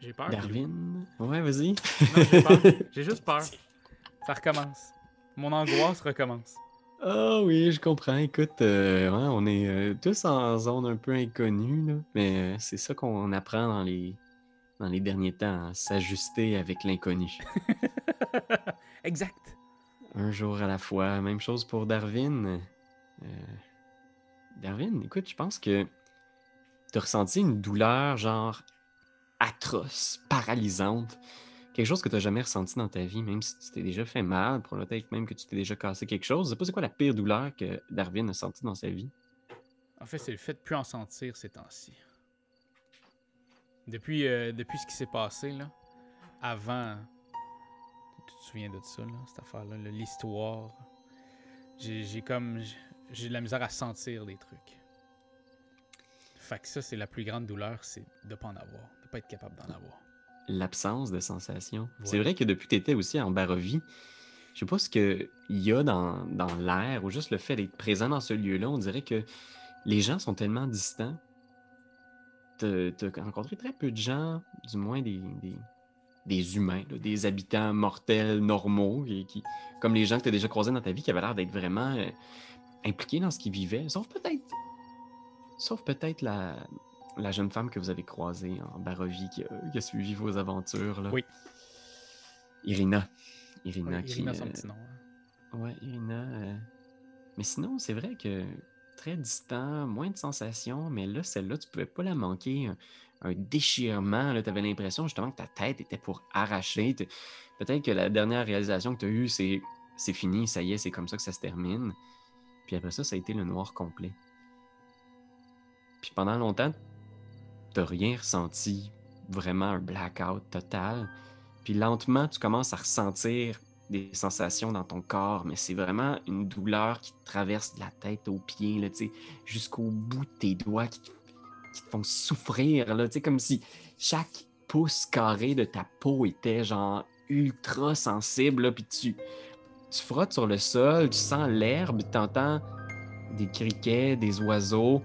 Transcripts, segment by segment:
J'ai peur. Darwin? Ouais, vas-y. Non, j'ai peur. J'ai juste peur. Ça recommence. Mon angoisse recommence. Ah oui, je comprends. Écoute, euh, ouais, on est euh, tous en zone un peu inconnue, là. mais euh, c'est ça qu'on apprend dans les, dans les derniers temps, s'ajuster avec l'inconnu. exact. Un jour à la fois. Même chose pour Darwin. Euh, Darwin, écoute, je pense que tu as ressenti une douleur genre atroce, paralysante. Quelque chose que tu n'as jamais ressenti dans ta vie, même si tu t'es déjà fait mal, pour peut-être même que tu t'es déjà cassé quelque chose. Je sais pas c'est quoi la pire douleur que Darwin a sentie dans sa vie. En fait, c'est le fait de plus en sentir ces temps-ci. Depuis, euh, depuis ce qui s'est passé, là, avant. Tu te souviens de ça, là, cette affaire-là, là, l'histoire. J'ai comme. j'ai- de la misère à sentir des trucs. Fait que ça, c'est la plus grande douleur, c'est de pas en avoir, pas être capable d'en avoir. L'absence de sensation. C'est vrai que depuis que tu étais aussi en Barovie, je sais pas ce qu'il y a dans, dans l'air ou juste le fait d'être présent dans ce lieu-là, on dirait que les gens sont tellement distants. Tu as rencontré très peu de gens, du moins des, des, des humains, là, des habitants mortels normaux, et qui, comme les gens que tu as déjà croisés dans ta vie, qui avaient l'air d'être vraiment euh, impliqués dans ce qu'ils vivaient, sauf peut-être sauf peut-être la, la jeune femme que vous avez croisée en Barovie qui a, qui a suivi vos aventures. Là. Oui. Irina. Irina Ouais, qui. Irina, son euh, petit nom. hein. Ouais, Irina. euh, Mais sinon, c'est vrai que très distant, moins de sensations, mais là, celle-là, tu pouvais pas la manquer. Un, un déchirement, tu avais l'impression justement que ta tête était pour arracher. Peut-être que la dernière réalisation que tu as eue, c'est c'est fini, ça y est, c'est comme ça que ça se termine. Puis après ça, ça a été le noir complet. Puis pendant longtemps, t'as rien ressenti, vraiment un blackout total. Puis lentement, tu commences à ressentir des sensations dans ton corps, mais c'est vraiment une douleur qui te traverse de la tête aux pieds, là, jusqu'au bout de tes doigts qui te, font souffrir, là, comme si chaque pouce carré de ta peau était genre ultra sensible, là, puis tu, tu frottes sur le sol, tu sens l'herbe, tu entends des criquets, des oiseaux,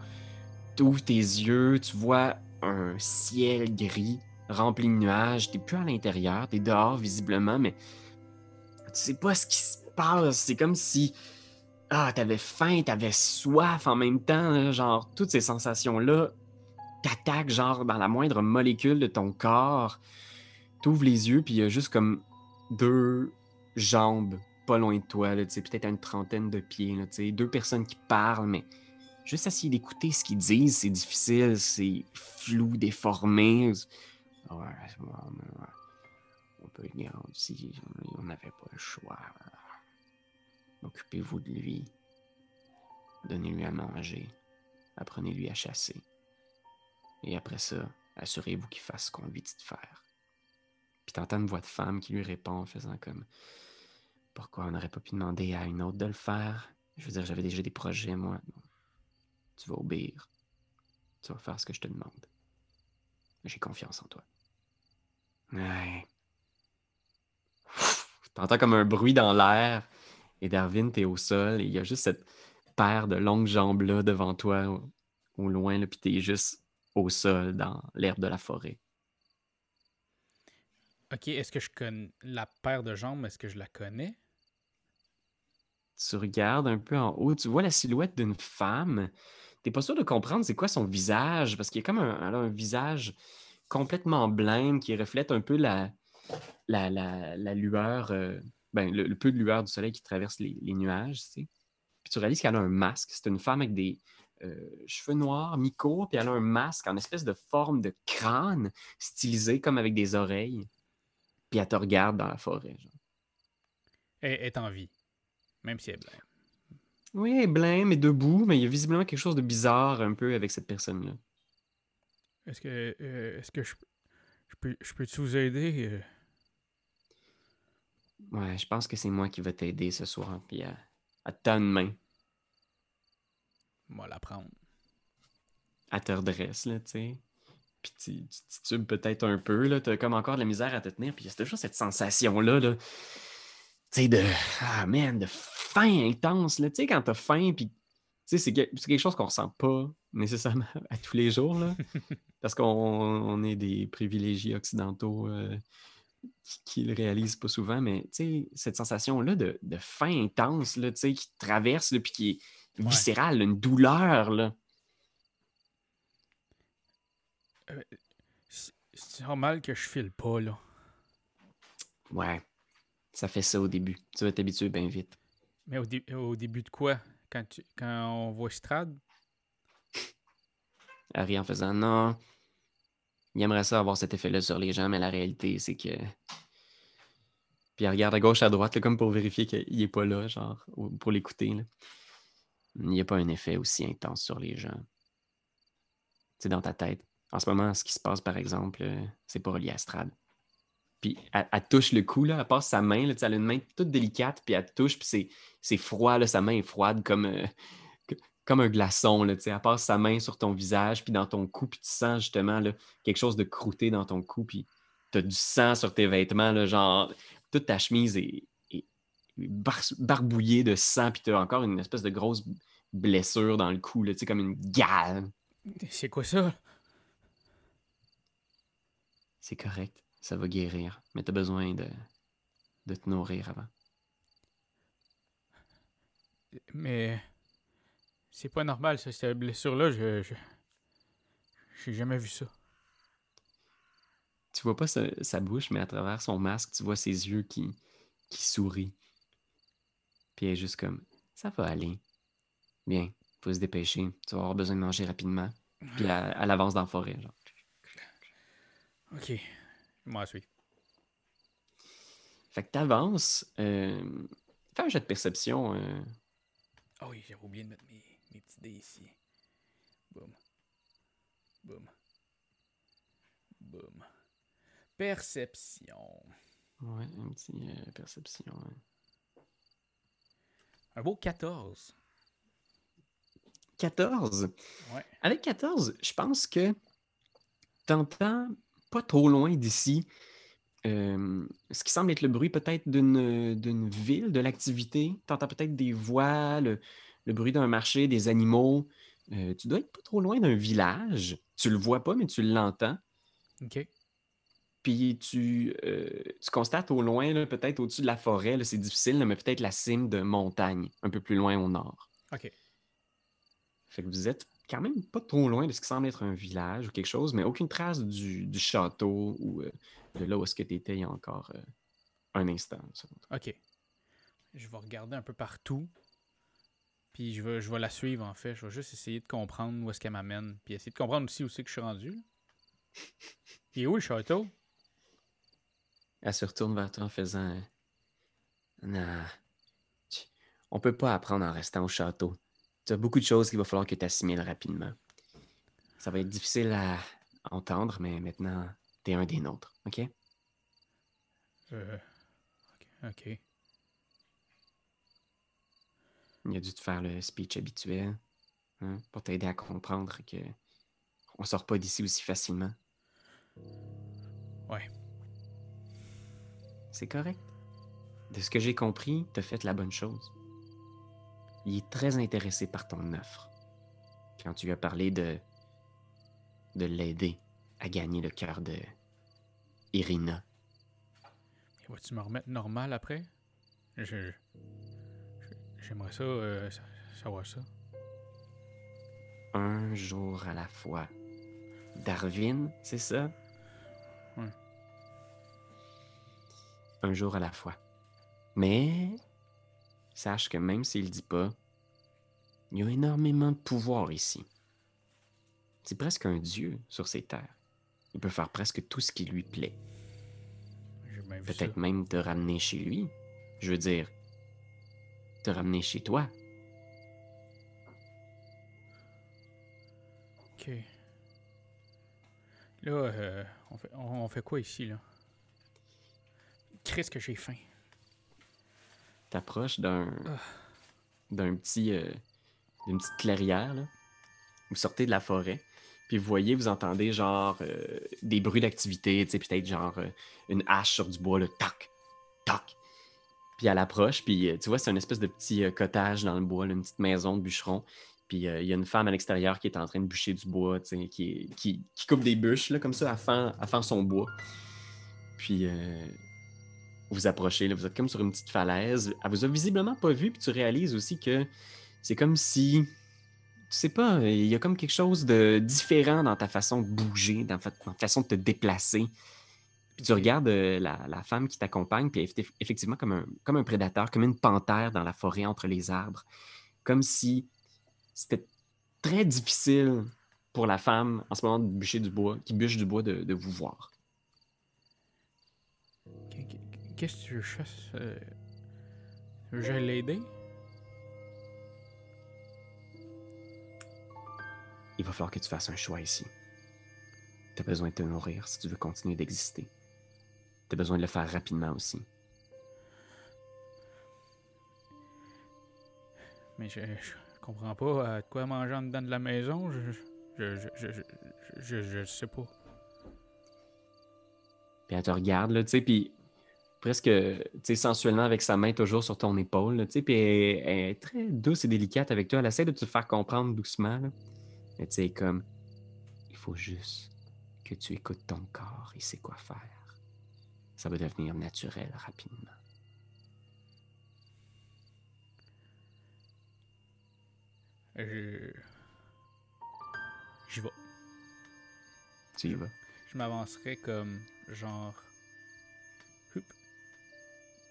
tu ouvres tes yeux, tu vois un ciel gris rempli de nuages, t'es plus à l'intérieur, t'es dehors visiblement, mais tu sais pas ce qui se passe. C'est comme si ah, t'avais faim, t'avais soif en même temps, genre toutes ces sensations-là t'attaquent genre dans la moindre molécule de ton corps. T'ouvres les yeux, puis il y a juste comme deux jambes pas loin de toi, tu peut-être à une trentaine de pieds, là, deux personnes qui parlent, mais juste essayer d'écouter ce qu'ils disent, c'est difficile, c'est flou, déformé. Ouais. On peut garder si on n'avait pas le choix. Occupez-vous de lui. Donnez-lui à manger. Apprenez-lui à chasser. Et après ça, assurez-vous qu'il fasse ce qu'on lui dit de faire. Puis t'entends une voix de femme qui lui répond en faisant comme Pourquoi on n'aurait pas pu demander à une autre de le faire? Je veux dire, j'avais déjà des projets, moi. Tu vas obéir. Tu vas faire ce que je te demande. J'ai confiance en toi. Ouais. T'entends comme un bruit dans l'air. Et Darwin, t'es au sol. Et il y a juste cette paire de longues jambes-là devant toi, au, au loin. Là, puis t'es juste au sol, dans l'herbe de la forêt. Ok, est-ce que je connais la paire de jambes, est-ce que je la connais? Tu regardes un peu en haut, tu vois la silhouette d'une femme. T'es pas sûr de comprendre c'est quoi son visage, parce qu'il y a comme un, un visage complètement blême qui reflète un peu la, la, la, la lueur, euh, ben, le, peu de lueur du soleil qui traverse les, nuages, tu. Puis tu réalises qu'elle a un masque. C'est une femme avec des euh, cheveux noirs, mi-courts, puis elle a un masque en espèce de forme de crâne, stylisé comme avec des oreilles. Puis elle te regarde dans la forêt. Genre. Elle est en vie, même si elle est blême. Oui, blême et debout, mais il y a visiblement quelque chose de bizarre un peu avec cette personne-là. Est-ce que, euh, est-ce que je, je peux, je peux-tu vous aider? euh? Ouais, je pense que c'est moi qui vais t'aider ce soir, puis à, à une main. On va la prendre. Elle te redresse, là, tu sais. Puis tu, tu titubes peut-être un peu, là. T'as comme encore de la misère à te tenir, puis il y a toujours cette sensation-là, là. Tu sais, de... Ah, man, de faim intense, là. Tu sais, quand t'as faim, puis sais, c'est que- c'est quelque chose qu'on ressent pas nécessairement à tous les jours, là, parce qu'on on est des privilégiés occidentaux euh, qui, qui le réalisent pas souvent, mais tu sais, cette sensation-là de, de faim intense, là, tu sais, qui traverse, puis qui est Ouais. viscérale, une douleur, là. C'est c'est normal que je file pas, là. Ouais, ça fait ça au début. Tu vas t'habituer bien vite. Mais au, au début de quoi? Quand, quand on voit Strad? Harry en faisant non. Il aimerait ça avoir cet effet-là sur les gens, mais la réalité, c'est que. Puis il regarde à gauche, à droite, comme pour vérifier qu'il n'est pas là, genre, ou- pour l'écouter. Il n'y a pas un effet aussi intense sur les gens. C'est dans ta tête. En ce moment, ce qui se passe, par exemple, euh, c'est pas relié à Strad. Puis elle, elle touche le cou, là, elle passe sa main, là, elle a une main toute délicate, puis elle touche, puis c'est, c'est froid, là, sa main est froide comme, euh, que- comme un glaçon. Là, elle passe sa main sur ton visage, puis dans ton cou, puis tu sens justement là, quelque chose de croûté dans ton cou, puis tu as du sang sur tes vêtements, là, genre toute ta chemise est, est bar- barbouillée de sang, puis tu as encore une espèce de grosse blessure dans le cou, là, comme une gale. C'est quoi ça? C'est correct, ça va guérir, mais tu as besoin de, de te nourrir avant. Mais c'est pas normal, ça, cette blessure-là. Je, je- j'ai jamais vu ça. Tu vois pas sa, sa bouche, mais à travers son masque, tu vois ses yeux qui, qui sourient. Puis elle est juste comme Ça va aller. Bien, faut se dépêcher. Tu vas avoir besoin de manger rapidement. Puis elle, elle avance dans la forêt. Genre. Ok. Moi, suis. Fait que t'avances. Euh, fais un jet de perception. euh, Ah oui, j'avais oublié de mettre mes, mes petits dés ici. Boum. Boum. Boum. Perception. ouais, un petit euh, perception. Un beau 14. 14. Ouais. Avec 14, je pense que t'entends pas trop loin d'ici euh, ce qui semble être le bruit peut-être d'une ville, de l'activité. T'entends peut-être des voix, le, le bruit d'un marché, des animaux. Euh, tu dois être pas trop loin d'un village. Tu le vois pas, mais tu l'entends. Ok. Puis tu, euh, tu constates au loin, peut-être au-dessus de la forêt, là, c'est difficile, là, mais peut-être la cime de montagne, un peu plus loin au nord. Ok. Fait que vous êtes quand même pas trop loin de ce qui semble être un village ou quelque chose, mais aucune trace du, du château ou euh, de là où est-ce que tu étais il y a encore euh, un instant. Ok. Je vais regarder un peu partout. Puis je vais, je vais la suivre en fait. Je vais juste essayer de comprendre où est-ce qu'elle m'amène. Puis essayer de comprendre aussi où c'est que je suis rendu. Il est où le château? Elle se retourne vers toi en faisant euh, Non, on peut pas apprendre en restant au château. Tu as beaucoup de choses qu'il va falloir que tu assimiles rapidement. Ça va être difficile à entendre, mais maintenant, tu es un des nôtres, OK? Euh, ok. ok. Il a dû te faire le speech habituel hein, pour t'aider à comprendre que on sort pas d'ici aussi facilement. Ouais. C'est correct. De ce que j'ai compris, t'as fait la bonne chose. Il est très intéressé par ton offre. Quand tu lui as parlé de de l'aider à gagner le cœur de Irina. Et Vas-tu me remettre normal après? Je. J'aimerais ça, euh, sa- savoir ça. Un jour à la fois. Darwin, c'est ça? Ouais. Un jour à la fois. Mais sache que même s'il le dit pas, il y a énormément de pouvoir ici. C'est presque un dieu sur ces terres. Il peut faire presque tout ce qui lui plaît. Peut-être même te ramener chez lui. Je veux dire, te ramener chez toi. Ok. Là, euh, on, fait, on, on fait quoi ici, là? Qu'est-ce que j'ai faim? T'approches d'un d'un petit euh, d'une petite clairière là. Vous sortez de la forêt, puis vous voyez, vous entendez genre euh, des bruits d'activité, tu sais, peut-être genre euh, une hache sur du bois, le toc, toc. Puis à l'approche, puis euh, tu vois, c'est une espèce de petit cottage dans le bois, une petite maison de bûcheron. Puis il y a une femme à l'extérieur qui est en train de bûcher du bois, tu sais, qui, qui, coupe des bûches, là, comme ça, à son bois. Puis euh, vous approchez, là, vous êtes comme sur une petite falaise. Elle vous a visiblement pas vu, puis tu réalises aussi que c'est comme si. Tu sais pas, il y a comme quelque chose de différent dans ta façon de bouger, dans, ta façon de te déplacer. Puis tu regardes euh, la, la femme qui t'accompagne, puis elle est eff- effectivement comme un, comme un prédateur, comme une panthère dans la forêt entre les arbres. Comme si c'était très difficile pour la femme en ce moment de bûcher du bois, qui bûche du bois, de, de vous voir. Qu- qu- Qu'est-ce que tu je fasse? Euh, que j'aille l'aider? Il va falloir que tu fasses un choix ici. Tu as besoin de te nourrir si tu veux continuer d'exister. Tu as besoin de le faire rapidement aussi. Mais je, je comprends pas de quoi manger en dedans de la maison. Je, je, je, je, je, je, je- je sais pas. Puis elle te regarde, là, tu sais, puis presque, sensuellement avec sa main toujours sur ton épaule, puis elle, elle est très douce et délicate avec toi. Elle essaie de te faire comprendre doucement, là. Mais tu sais, comme, il faut juste que tu écoutes ton corps, il sait quoi faire. Ça va devenir naturel rapidement. Je. J'y vais. Tu y vas? Je m'avancerai comme genre.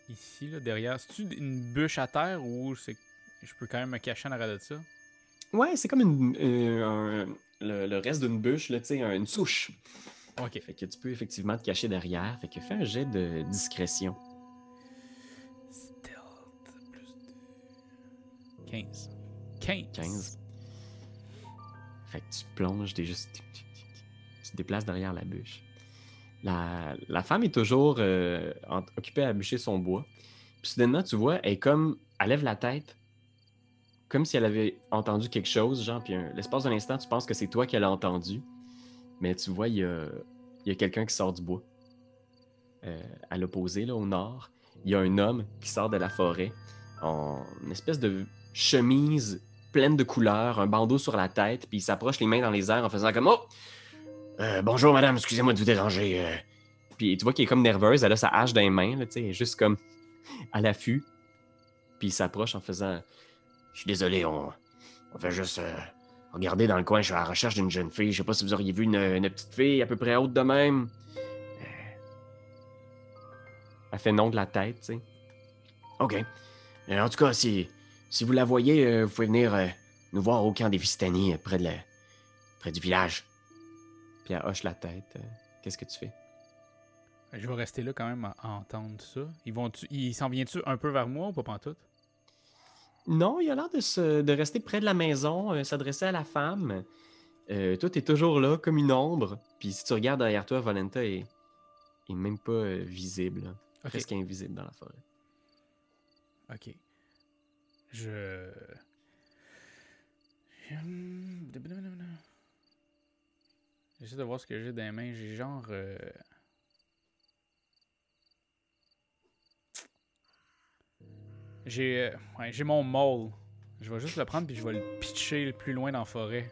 Ici, là, derrière. C'est-tu une bûche à terre ou c'est. Je peux quand même me cacher en arrière de ça? Ouais, c'est comme une, euh, un- le, le reste d'une bûche, là, une souche. Ok. Fait que tu peux effectivement te cacher derrière. Fait que fais un jet de discrétion. Stealth plus 2. 15. 15. 15. Fait que tu plonges des juste. Tu te déplaces derrière la bûche. La, femme est toujours euh, occupée à bûcher son bois. Puis soudainement, tu vois, elle est comme. Elle lève la tête. Comme si elle avait entendu quelque chose, genre, puis l'espace d'un instant, tu penses que c'est toi qui l'as entendu. Mais tu vois, il y a, il y a quelqu'un qui sort du bois. Euh, à l'opposé, là, au nord, il y a un homme qui sort de la forêt en une espèce de chemise pleine de couleurs, un bandeau sur la tête, puis il s'approche les mains dans les airs en faisant comme Oh! Euh, bonjour madame, excusez-moi de vous déranger. euh. Puis tu vois qu'elle est comme nerveuse, elle a sa hache dans les mains, là, elle est juste comme à l'affût. Puis il s'approche en faisant Je suis désolé, on, on fait juste euh, regarder dans le coin, je suis à la recherche d'une jeune fille. Je sais pas si vous auriez vu une, une petite fille à peu près haute de même. Elle fait non de la tête, tu sais. OK. En tout cas, si, si vous la voyez, vous pouvez venir nous voir au camp des Vistani, près, de la- près du village. Puis elle hoche la tête. euh, Qu'est-ce que tu fais? Je vais rester là quand même à, entendre ça. Ils vont ils s'en viennent-tu un peu vers moi ou pas pantoute? Non, il a l'air de, se- de rester près de la maison, euh, s'adresser à la femme. Euh, toi, t'es toujours là, comme une ombre. Puis si tu regardes derrière toi, Valenta est, est même pas euh, visible. là. Ok. Presque invisible dans la forêt. Ok. Je. J'essaie de voir ce que j'ai dans les mains. J'ai genre. euh, J'ai euh, ouais, j'ai mon maul. Je vais juste le prendre puis je vais le pitcher le plus loin dans la forêt.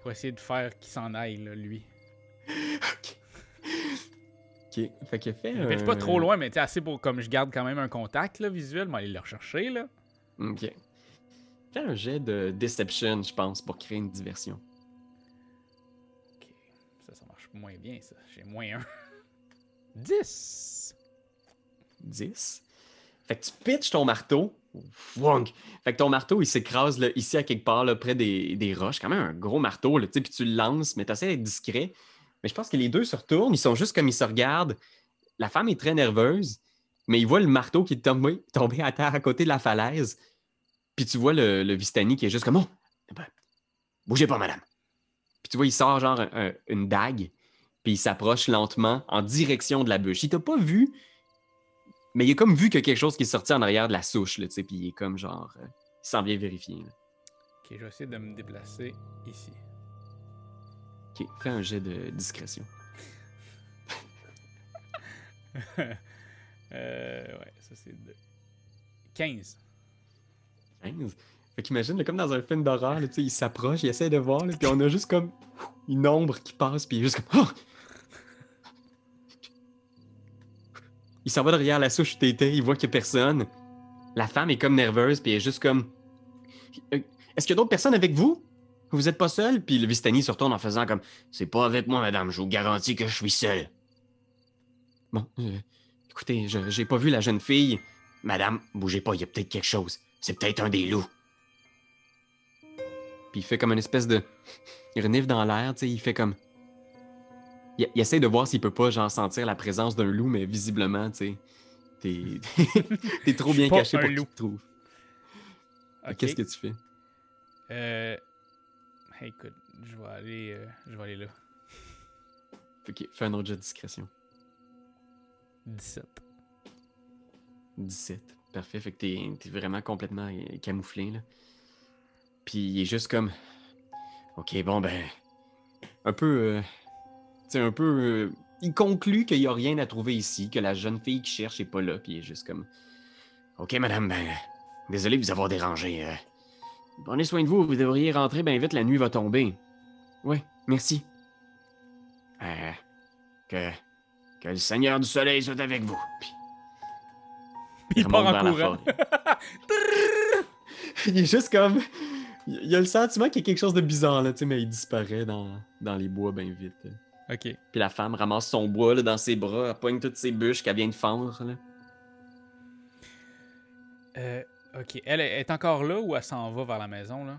Pour essayer de faire qu'il s'en aille, là, lui. Ok. Fait que fait. Pas trop loin, mais tu sais, assez pour comme je garde quand même un contact là, visuel, mais aller le rechercher là. Ok. Fais un jet de deception, je pense, pour créer une diversion. Moins bien, ça. J'ai moins un. 10! 10. Fait que tu pitches ton marteau. Fwonk! Fait que ton marteau, il s'écrase là, ici à quelque part, là, près des, des roches. Quand même un gros marteau, là, tu sais, puis tu le lances, mais tu essaies d'être discret. Mais je pense que les deux se retournent, ils sont juste comme ils se regardent. La femme est très nerveuse, mais il voit le marteau qui est tombé, tombé à terre à côté de la falaise. Puis tu vois le, le Vistani qui est juste comme Oh! Ben, bougez pas, madame. Puis tu vois, il sort genre un- un- une dague, puis il s'approche lentement en direction de la bûche. Il t'a pas vu, mais il a comme vu que quelque chose qui est sorti en arrière de la souche, là, tu sais, puis il est comme genre. euh, il s'en vient vérifier. là. Ok, je vais essayer de me déplacer ici. Ok, fais un jet de discrétion. euh, ouais, ça c'est de 15. 15. Fait qu'imagine, comme dans un film d'horreur, il s'approche, il essaie de voir, là, puis on a juste comme une ombre qui passe, puis il est juste comme. Oh! Il s'en va derrière la souche t'étais, il voit qu'il y a personne. La femme est comme nerveuse, puis elle est juste comme. Euh, Est-ce qu'il y a d'autres personnes avec vous? Vous êtes pas seul? Puis le Vistani se retourne en faisant comme C'est pas avec moi, madame, je vous garantis que je suis seul. Bon, euh, écoutez, je- j'ai pas vu la jeune fille. Madame, bougez pas, il y a peut-être quelque chose. C'est peut-être un des loups. Puis il fait comme une espèce de. Renifle dans l'air, tu sais, il fait comme. Il, il essaie de voir s'il peut pas, genre, sentir la présence d'un loup, mais visiblement, tu sais. T'es t'es trop bien caché pour qu'il te trouve. Qu'est-ce que tu fais? Euh, Écoute, je vais aller, euh, je vais aller là. Ok, fais un autre jet de discrétion. 17. 17. Parfait. Fait que t'es t'es vraiment complètement euh, camouflé, là. Puis il est juste comme. Ok, bon, ben. Un peu. euh, sais, un peu. euh, il conclut qu'il n'y a rien à trouver ici, que la jeune fille qui cherche est pas là, puis il est juste comme. Ok, madame, ben. Désolé de vous avoir dérangé. euh. Prenez soin de vous, vous devriez rentrer bien vite, la nuit va tomber. Ouais, merci. Euh, que. Que le Seigneur du Soleil soit avec vous. Puis Il part remonte en courant. il est juste comme. Il il a le sentiment qu'il y a quelque chose de bizarre, là, tu sais, mais il disparaît dans, dans les bois bien vite. Ok. Puis la femme ramasse son bois là, dans ses bras, elle poigne toutes ses bûches qu'elle vient de fendre. Là. Euh, ok. Elle est- encore là ou elle s'en va vers la maison, là?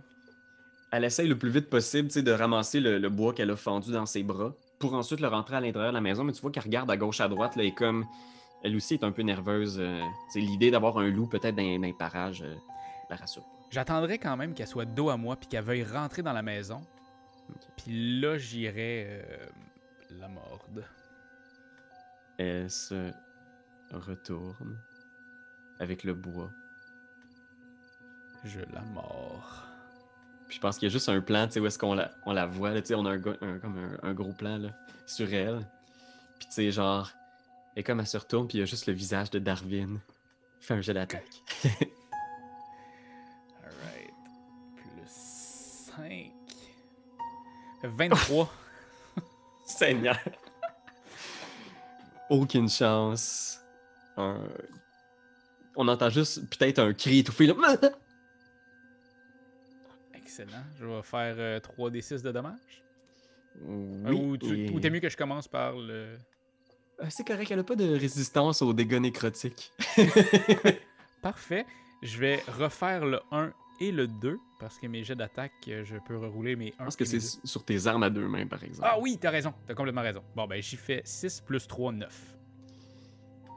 Elle essaye le plus vite possible de ramasser le, le bois qu'elle a fendu dans ses bras pour ensuite le rentrer à l'intérieur de la maison. Mais tu vois qu'elle regarde à gauche, à droite, là, et comme elle aussi est un peu nerveuse. euh, c'est l'idée d'avoir un loup peut-être dans, dans les parages euh, la rassure. J'attendrai quand même qu'elle soit dos à moi puis qu'elle veuille rentrer dans la maison. Puis là, j'irai euh, la morde. Elle se retourne avec le bois. Je la mords. Puis je pense qu'il y a juste un plan, tu sais, où est-ce qu'on la, on la voit, là, tu sais, on a un, un- comme un, un gros plan, là, sur elle. Puis tu sais, genre, et comme elle se retourne, puis il y a juste le visage de Darwin. Il fait un jet d'attaque. Alright. Plus 5. 23. Seigneur! Aucune chance. Un- On entend juste peut-être un cri étouffé, là. Excellent. Je vais faire euh, 3d6 de dommages. Euh, Oui, ou tu- et- ou t'es mieux que je commence par le. Euh, C'est correct, elle a pas de résistance aux dégâts nécrotiques. Parfait. Je vais refaire le 1 et le 2 parce que mes jets d'attaque, euh, je peux rerouler mes 1 Je pense que c'est sur tes armes à deux mains, par exemple. Ah oui, t'as raison. T'as complètement raison. Bon, ben, j'y fais 6 plus 3, 9.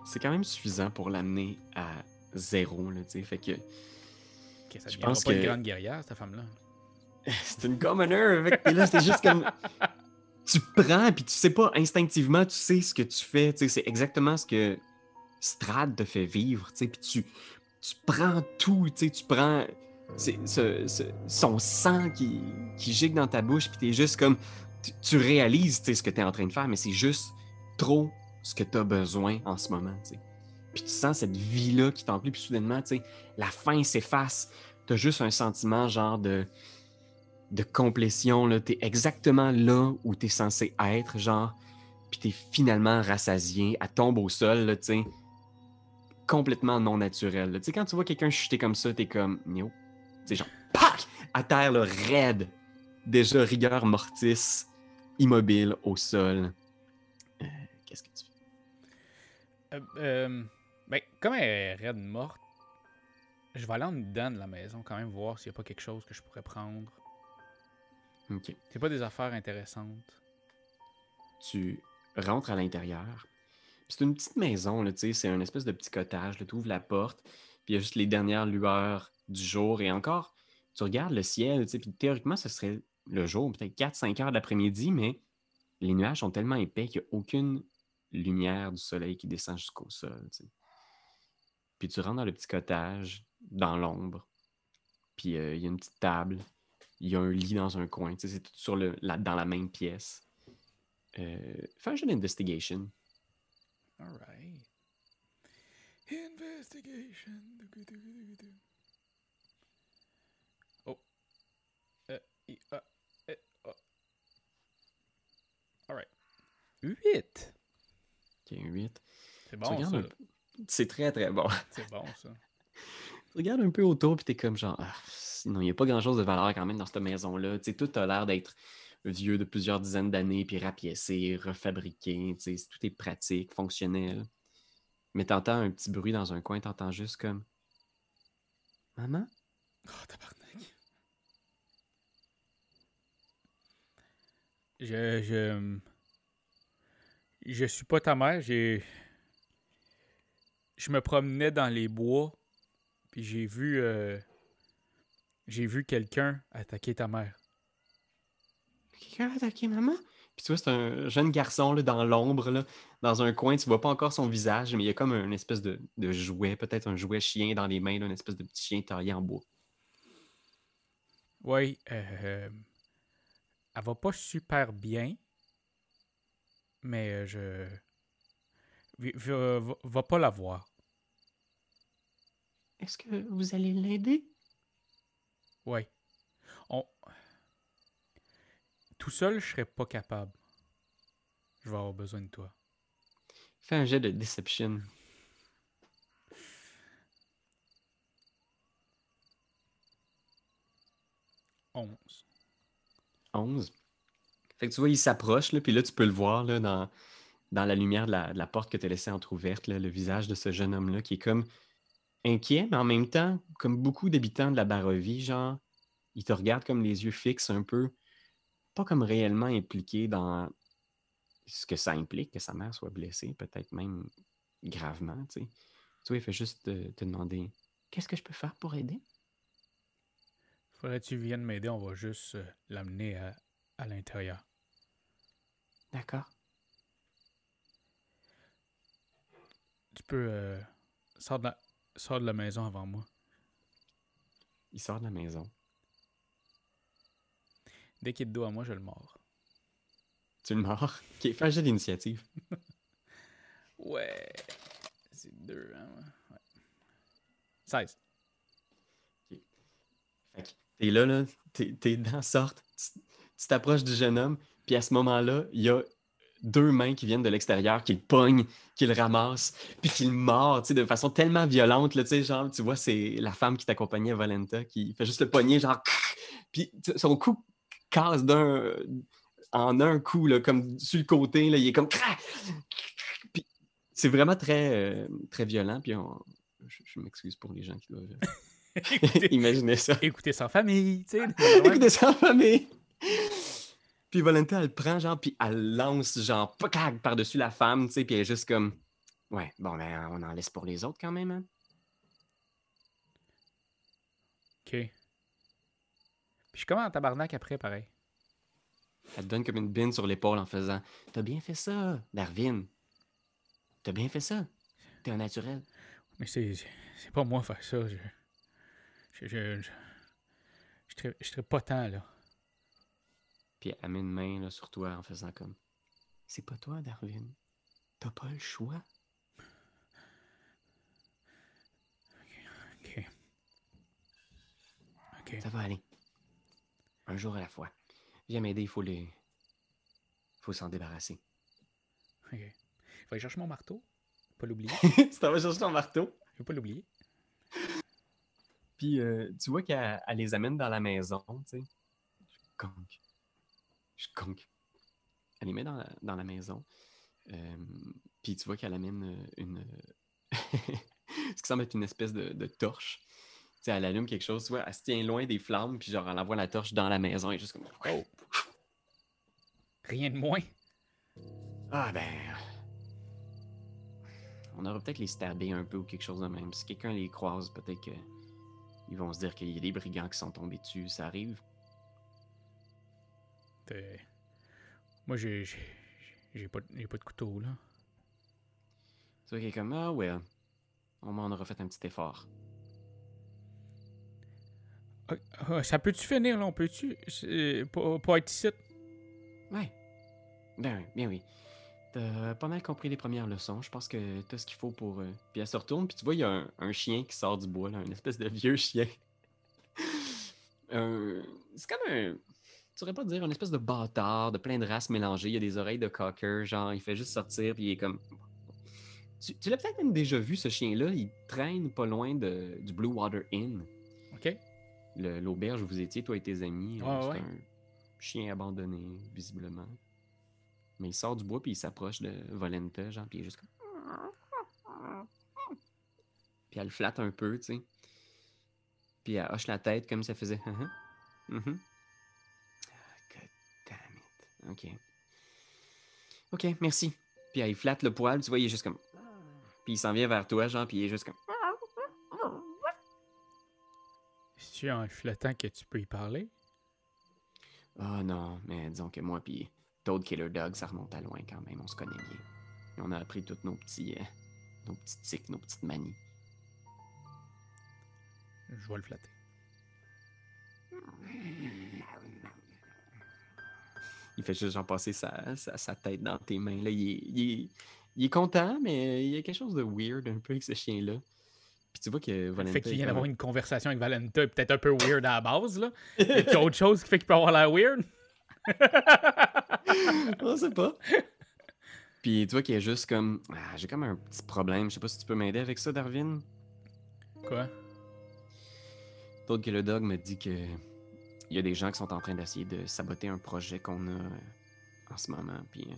C'est quand même suffisant pour l'amener à zéro, là, tu sais. Fait que Ok, ça Je pense pas une que- grande guerrière, cette femme-là. c'est une commoner avec t'es là, c'est juste comme tu prends puis tu sais pas instinctivement, tu sais ce que tu fais, tu sais, c'est exactement ce que Strad te fait vivre, tu sais, puis tu tu prends tout, tu sais, tu prends c'est- ce- son sang qui, qui gicle dans ta bouche, puis t'es juste comme tu, tu réalises, tu ce que t'es en train de faire, mais c'est juste trop ce que t'as besoin en ce moment, tu. Puis tu sens cette vie-là qui t'emplit, puis soudainement, tu la faim s'efface. T'as juste un sentiment genre de de complétion. Là. T'es exactement là où t'es censé être, genre, puis t'es finalement rassasié, elle tombe au sol, là, tu complètement non naturel. là. Tu sais, quand tu vois quelqu'un chuter comme ça, t'es comme, no. Sais, genre, pac! À terre, là, raide, déjà rigueur mortis, immobile au sol. Euh, Qu'est-ce que tu fais? Euh, euh, ben, comme elle est raide morte, je vais aller en dedans de la maison quand même voir s'il n'y a pas quelque chose que je pourrais prendre. Ok. C'est pas des affaires intéressantes. tu rentres à l'intérieur. C'est une petite maison, là, tu sais, c'est un espèce de petit cottage. Tu ouvres la porte, puis il y a juste les dernières lueurs du jour. Et encore, tu regardes le ciel, puis théoriquement, ce serait le jour, peut-être 4-5 heures d'après-midi, mais les nuages sont tellement épais qu'il n'y a aucune lumière du soleil qui descend jusqu'au sol. tu sais. Puis tu rentres dans le petit cottage, dans l'ombre. Puis euh, il y a une petite table. Il y a un lit dans un coin. C'est tout sur le, dans la même pièce. Euh, fais un jeu d'investigation. Alright. Investigation. Euh. Alright. 8. Ok, 8. C'est bon, ça. un C'est très très bon. C'est bon, ça. Tu regardes un peu autour, puis t'es comme genre, ah, sinon, il n'y a pas grand-chose de valeur quand même dans cette maison-là. Tu sais, tout a l'air d'être vieux de plusieurs dizaines d'années, puis rapiécé, refabriqué. Tu sais, tout est pratique, fonctionnel. Mais t'entends un petit bruit dans un coin, t'entends juste comme Maman? Oh, tabarnak. Je, je. Je suis pas ta mère, j'ai. Je me promenais dans les bois, puis j'ai vu. euh, J'ai vu quelqu'un attaquer ta mère. Quelqu'un a attaqué maman? Puis tu vois, c'est un jeune garçon là, dans l'ombre, là, dans un coin. Tu vois pas encore son visage, mais il y a comme une espèce de, de jouet, peut-être un jouet chien dans les mains, là, une espèce de petit chien taillé en bois. Oui, euh, elle va pas super bien, mais euh, je. Va, va- va pas la voir. Est-ce que vous allez l'aider? Oui. On... Tout seul, je serais pas capable. Je vais avoir besoin de toi. Fais un jet de deception. 11. 11. Fait que tu vois, il s'approche, puis là, tu peux le voir là, dans, dans la lumière de la, porte que tu as laissée entrouverte, le visage de ce jeune homme-là qui est comme inquiet, mais en même temps, comme beaucoup d'habitants de la Barovie, genre, il te regarde comme les yeux fixes un peu, pas comme réellement impliqué dans ce que ça implique que sa mère soit blessée, peut-être même gravement, tu vois, il fait juste te, te demander Qu'est-ce que je peux faire pour aider? Faudrait que tu viennes m'aider, on va juste euh, l'amener à, à l'intérieur. D'accord. Tu peux. Euh, sors, de la, sors de la maison avant moi. Il sort de la maison. Dès qu'il est de dos à moi, je le mords. Tu le mords? Ok, fais un jet d'initiative. Ouais. C'est deux, hein? Ouais. 16. Fait que t'es là, là, tes, tes dents sortent, tu t'approches du jeune homme, puis à ce moment-là, il y a deux mains qui viennent de l'extérieur, qui le pognent, qui le ramassent, puis qui le sais, de façon tellement violente, tu vois, c'est la femme qui t'accompagnait, Valenta, qui fait juste le pogner, genre, puis son cou casse en un coup, comme sur le côté, il est comme, c'est vraiment très, euh, très violent, puis je, je m'excuse pour les gens qui doivent écoutez, imaginer ça. écoutez sans famille, tu sais. Écoutez en famille. Puis Valentin, elle le prend, genre, puis elle lance, genre, pacac, par-dessus la femme, tu sais, puis elle est juste comme, ouais, bon, ben, on en laisse pour les autres quand même, hein. Ok. Puis je suis comme en tabarnak après, pareil. Elle te donne comme une bine sur l'épaule en faisant, t'as bien fait ça, Darwin. T'as bien fait ça. T'es un naturel. Mais c'est c'est pas moi faire ça. Je. Je. Je. Je, je, serais- je serais pas tant, là. Puis elle met une main, là, sur toi en faisant comme, c'est pas toi, Darwin. T'as pas le choix. Ok. Ok. Ça va aller. Un jour à la fois. Viens m'aider, il faut les... faut s'en débarrasser. Ok. Faut aller chercher mon marteau. Pas l'oublier. tu t'en vas chercher ton marteau? Je vais pas l'oublier. Puis euh, tu vois qu'elle elle les amène dans la maison, tu sais. Je conque. Je conque. Elle les met dans la, dans la maison. Euh, puis tu vois qu'elle amène euh, une. ce qui semble être une espèce de, de torche. Tu sais, elle allume quelque chose, tu vois, elle se tient loin des flammes, puis genre, elle envoie la torche dans la maison et juste comme. Oh. Rien de moins. Ah ben. On aurait peut-être les stabber un peu ou quelque chose de même. Si quelqu'un les croise, peut-être que. Ils vont se dire qu'il y a des brigands qui sont tombés dessus. Ça arrive. T'es- Moi, j'ai. j'ai- pas, de couteau, là. Tu vois qu'il est comme Ah ouais. Au moins, on aura fait un petit effort. Ah, ah, ça peut-tu finir, là? On peut-tu. c'est- Pas, pas être ici? Ouais. Ben bien oui. T'as pas mal compris les premières leçons. Je pense que t'as ce qu'il faut pour. euh, Puis elle se retourne, puis tu vois, il y a un, un chien qui sort du bois, là, une espèce de vieux chien. Un- C'est comme un. tu saurais pas dire, une espèce de bâtard, de plein de races mélangées. Il y a des oreilles de cocker, genre, il fait juste sortir, puis il est comme. Tu, tu l'as peut-être même déjà vu, ce chien-là. Il traîne pas loin de, du Blue Water Inn. OK. L'auberge où vous étiez, toi et tes amis. Euh, c'est ouais. un chien abandonné, visiblement. Mais il sort du bois, puis il s'approche de Volenta, genre, puis il est juste comme. Puis elle le flatte un peu, tu sais. Puis elle hoche la tête comme ça faisait. Mhm. Mhm. Ah, God damn it. OK. OK, merci. Puis elle flatte le poil, tu vois, il est juste comme. Puis il s'en vient vers toi, genre, puis il est juste comme. Si tu un flottant que tu peux y parler? Ah non, mais disons que moi puis Toad Killer Dog, ça remonte à loin quand même, on se connaît bien. Et on a appris tous nos petits, euh, nos petits tics, nos petites manies. Je vais le flatter. Il fait juste genre passer sa, sa, sa tête dans tes mains. Là, il, est, il, est, il est content, mais il y a quelque chose de weird un peu avec ce chien-là. Puis tu vois que Le Valenta fait qu'il vient d'avoir une conversation avec Valenta peut-être un peu weird à la base, là. Y a autre chose qui fait qu'il peut avoir l'air weird? On sait pas. Puis tu vois qu'il est juste comme. Ah, j'ai comme un petit problème. Je sais pas si tu peux m'aider avec ça, Darwin. Quoi? D'autres que le dog me dit que il y a des gens qui sont en train d'essayer de saboter un projet qu'on a euh, en ce moment. Puis euh,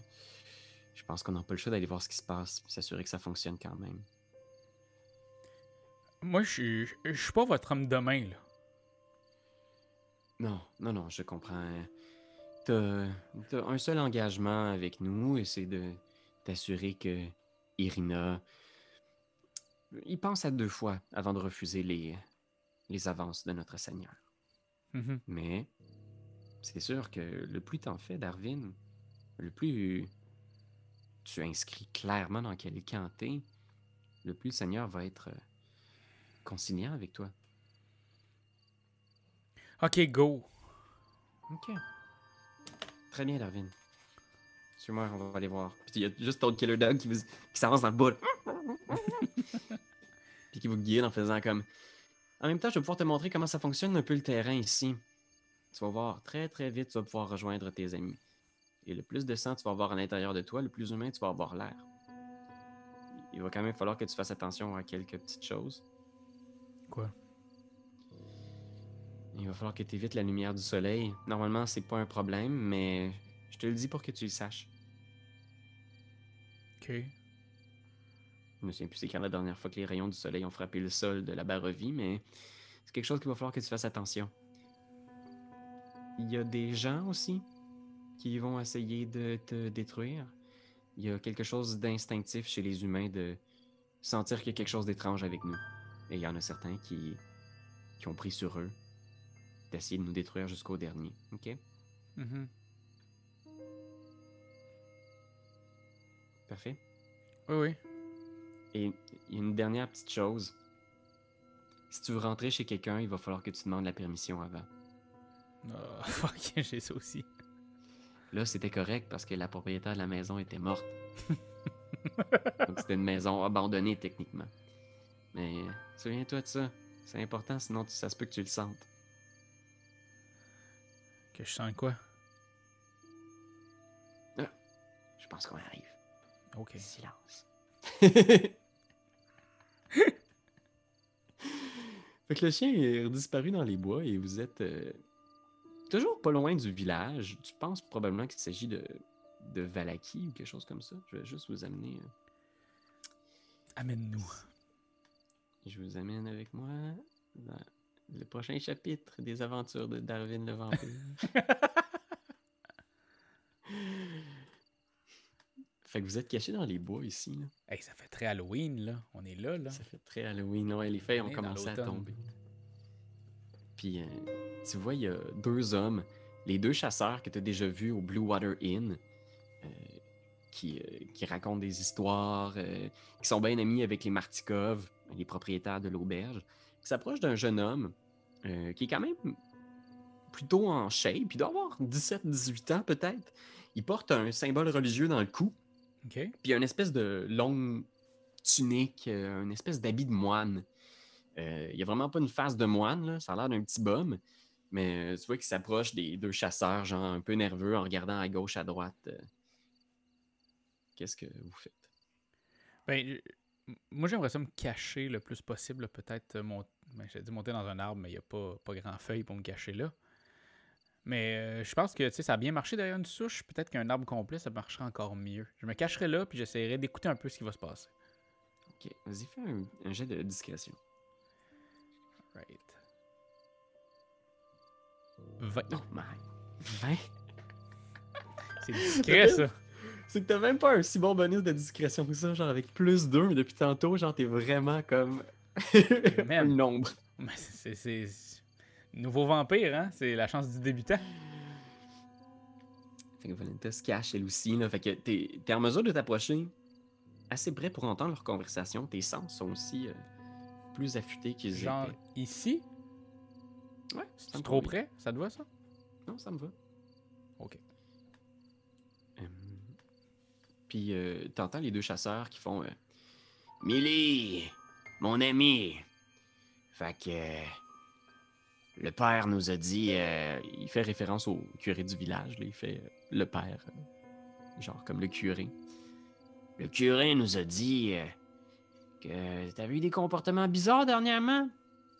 je pense qu'on n'a pas le choix d'aller voir ce qui se passe, puis s'assurer que ça fonctionne quand même. Moi, je suis je suis pas votre homme de main, là. Non, non, non, je comprends. T'as t'as un seul engagement avec nous et c'est de t'assurer que Irina. Il pense à deux fois avant de refuser les, les avances de notre Seigneur. Mhm. Mais c'est sûr que le plus t'en fais, Darwin, le plus tu inscris clairement dans quel camp t'es, le plus le Seigneur va être euh, conciliant avec toi. Ok, go. Ok. Très bien, Darwin. Suis-moi, on va aller voir. Puis il y a juste Toad Killer Dog qui, vous- qui s'avance dans le bout. Puis qui vous guide en faisant comme. En même temps, je vais pouvoir te montrer comment ça fonctionne un peu le terrain ici. Tu vas voir, très très vite, tu vas pouvoir rejoindre tes amis. Et le plus de sang tu vas avoir à l'intérieur de toi, le plus humain tu vas avoir l'air. Il va quand même falloir que tu fasses attention à quelques petites choses. Quoi? Il va falloir que tu évites la lumière du soleil. Normalement, c'est pas un problème, mais je te le dis pour que tu le saches. Ok. Je me souviens plus c'est quand la dernière fois que les rayons du soleil ont frappé le sol de la Barovie, mais c'est quelque chose qu'il va falloir que tu fasses attention. Il y a des gens aussi qui vont essayer de te détruire. Il y a quelque chose d'instinctif chez les humains de sentir qu'il y a quelque chose d'étrange avec nous. Et il y en a certains qui, qui ont pris sur eux d'essayer de nous détruire jusqu'au dernier. OK? Mhm. Parfait. Oui, oui. Et une dernière petite chose. Si tu veux rentrer chez quelqu'un, il va falloir que tu demandes la permission avant. Ah, fuck, j'ai ça aussi. Là, c'était correct parce que la propriétaire de la maison était morte. Donc, c'était une maison abandonnée techniquement. Mais souviens-toi de ça. C'est important, sinon ça se peut que tu le sentes. Que je sens quoi? Je pense qu'on arrive. Ok. Silence. fait que le chien est disparu dans les bois et vous êtes euh, toujours pas loin du village. Tu penses probablement qu'il s'agit de, de Valaki ou quelque chose comme ça. Je vais juste vous amener. euh, Amène-nous. Je vous amène avec moi dans le prochain chapitre des aventures de Darwin le vampire. fait que vous êtes caché dans les bois ici. là. Hey, ça fait très Halloween, là. On est là, là. Ça fait très Halloween. Ouais, les feuilles On ont commencé à tomber. Puis, euh, tu vois, il y a deux hommes, les deux chasseurs que tu as déjà vus au Blue Water Inn, euh, qui, euh, qui racontent des histoires, euh, qui sont bien amis avec les Martikov, les propriétaires de l'auberge, qui s'approchent d'un jeune homme euh, qui est quand même plutôt en shape. Il doit avoir 17-18 ans peut-être. Il porte un symbole religieux dans le cou. Ok. Puis il a une espèce de longue tunique, euh, une espèce d'habit de moine. Euh, il y a vraiment pas une face de moine, là. ça a l'air d'un petit bum, Mais tu vois qu'il s'approche des deux chasseurs, genre un peu nerveux, en regardant à gauche, à droite. Qu'est-ce que vous faites? Ben, moi, j'aimerais ça me cacher le plus possible. Peut-être, mon... ben, j'allais dire monter dans un arbre, mais il n'y a pas, pas grand feuille pour me cacher là. Mais euh, je pense que ça a bien marché derrière une souche. Peut-être qu'un arbre complet, ça marcherait encore mieux. Je me cacherai là, puis j'essaierai d'écouter un peu ce qui va se passer. Ok, vas-y, fais un, un jet de discrétion. Right. 20. Oh my. 20? C'est discret, ça. C'est que t'as même pas un si bon bonus de discrétion que ça, genre avec plus 2, mais depuis tantôt, genre t'es vraiment comme Man. nombre. C'est- Nouveau vampire, hein? C'est la chance du débutant. Fait que Valentin se cache elle aussi, là. Fait que t'es es en mesure de t'approcher assez près pour entendre leur conversation. Tes sens sont aussi euh, plus affûtés qu'ils Genre étaient. ici? Ouais, C'est trop près? Ça te va, ça? Non, ça me va. Ok. Hum. Puis euh, t'entends les deux chasseurs qui font euh, Millie, mon ami. Fait que le père nous a dit, euh, il fait référence au curé du village, là, il fait euh, le père, euh, genre comme le curé. Le curé nous a dit euh, que t'avais eu des comportements bizarres dernièrement.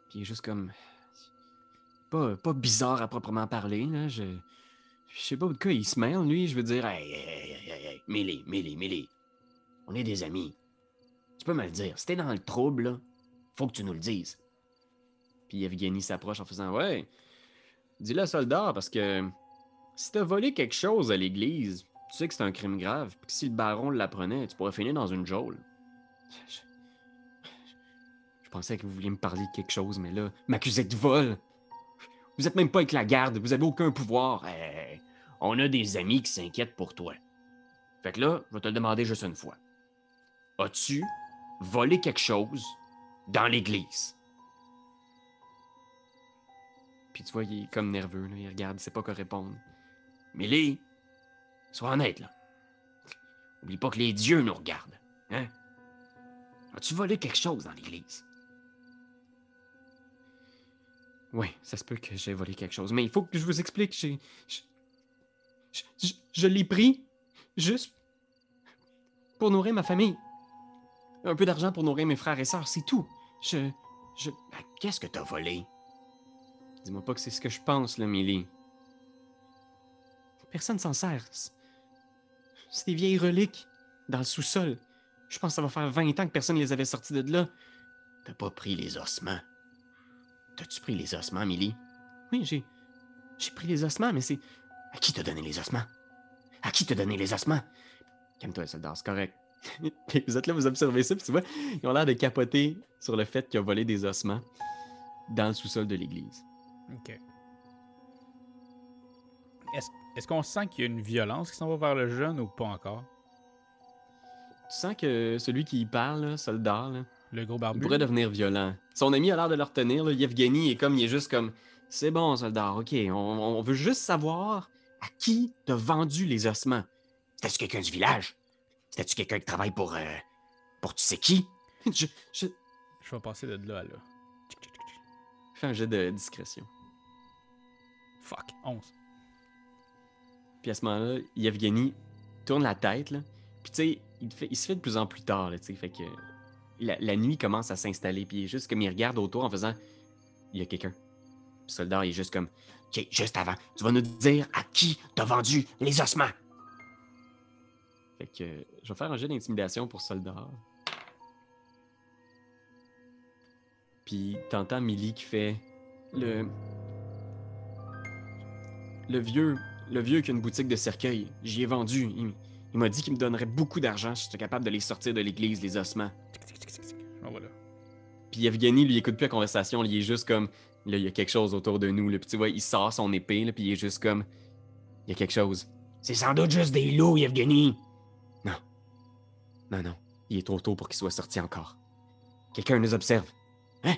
Puis il est juste comme pas, pas bizarre à proprement parler, là. Je, je sais pas de quoi il se mêle, lui. Je veux dire, hey, hey, hey, hey, hey, Millie, Millie, Millie. On est des amis. Tu peux me le dire. Si t'es dans le trouble, là, faut que tu nous le dises. Puis Evgeny s'approche en faisant, ouais, dis-le soldat parce que si t'as volé quelque chose à l'église, tu sais que c'est un crime grave. Puis si le baron l'apprenait, tu pourrais finir dans une geôle. Je, je pensais que vous vouliez me parler de quelque chose, mais là, m'accuser de vol. Vous êtes même pas avec la garde, vous avez aucun pouvoir. Hey, on a des amis qui s'inquiètent pour toi. Fait que là, je vais te le demander juste une fois. As-tu volé quelque chose dans l'église? Puis tu vois, il est comme nerveux, là. il regarde, il sait pas quoi répondre. Millie, sois honnête, là. Oublie pas que les dieux nous regardent, hein? As-tu volé quelque chose dans l'église? Oui, ça se peut que j'ai volé quelque chose, mais il faut que je vous explique. Je l'ai pris juste pour nourrir ma famille. Un peu d'argent pour nourrir mes frères et sœurs, c'est tout. Je. Je. Ben, Qu'est-ce que t'as volé? Dis-moi pas que c'est ce que je pense, là, Millie. Personne s'en sert. C'est- des vieilles reliques dans le sous-sol. Je pense que ça va faire 20 ans que personne les avait sortis de là. T'as pas pris les ossements. T'as-tu pris les ossements, Millie? Oui, j'ai. J'ai pris les ossements, mais c'est. À qui t'as donné les ossements? À qui t'as donné les ossements? Calme-toi, soldat, c'est correct. Puis vous êtes là, vous observez ça, puis tu vois, ils ont l'air de capoter sur le fait qu'il a volé des ossements dans le sous-sol de l'église. Ok. Est-ce est-ce qu'on sent qu'il y a une violence qui s'en va vers le jeune ou pas encore? Tu sens que celui qui y parle, là, soldat, là, Le gros il barbu? pourrait devenir violent. Son ami a l'air de le retenir, là. Yevgeny est comme, il est juste comme, c'est bon, soldat, ok, on, on veut juste savoir à qui t'as vendu les ossements. C'était-tu quelqu'un du village? C'était-tu quelqu'un qui travaille pour, euh, pour tu sais qui? Je, je... Je vais passer de là à là. Fais un jet de discrétion. Fuck, 11. Puis à ce moment-là, Yevgeny tourne la tête, là. Puis tu sais, il, se fait de plus en plus tard, là, tu sais. Fait que la, la nuit commence à s'installer. Puis il est juste comme il regarde autour en faisant Il y a quelqu'un. Puis le soldat, il est juste comme Ok, juste avant, tu vas nous dire à qui t'as vendu les ossements? Fait que euh, je vais faire un jet d'intimidation pour soldat. Puis t'entends Millie qui fait le. Le vieux, le vieux qui a une boutique de cercueil, j'y ai vendu. Il, il m'a dit qu'il me donnerait beaucoup d'argent si j'étais capable de les sortir de l'église, les ossements. Tic, tic, tic, tic, tic. Ah, voilà. Puis Evgeny, lui, il écoute plus la conversation, il est juste comme, là, il y a quelque chose autour de nous, là. Puis tu vois, il sort son épée, là, puis il est juste comme, il y a quelque chose. C'est sans doute juste des loups, Evgeny. Non. Non. Il est trop tôt pour qu'il soit sorti encore. Quelqu'un nous observe. Hein?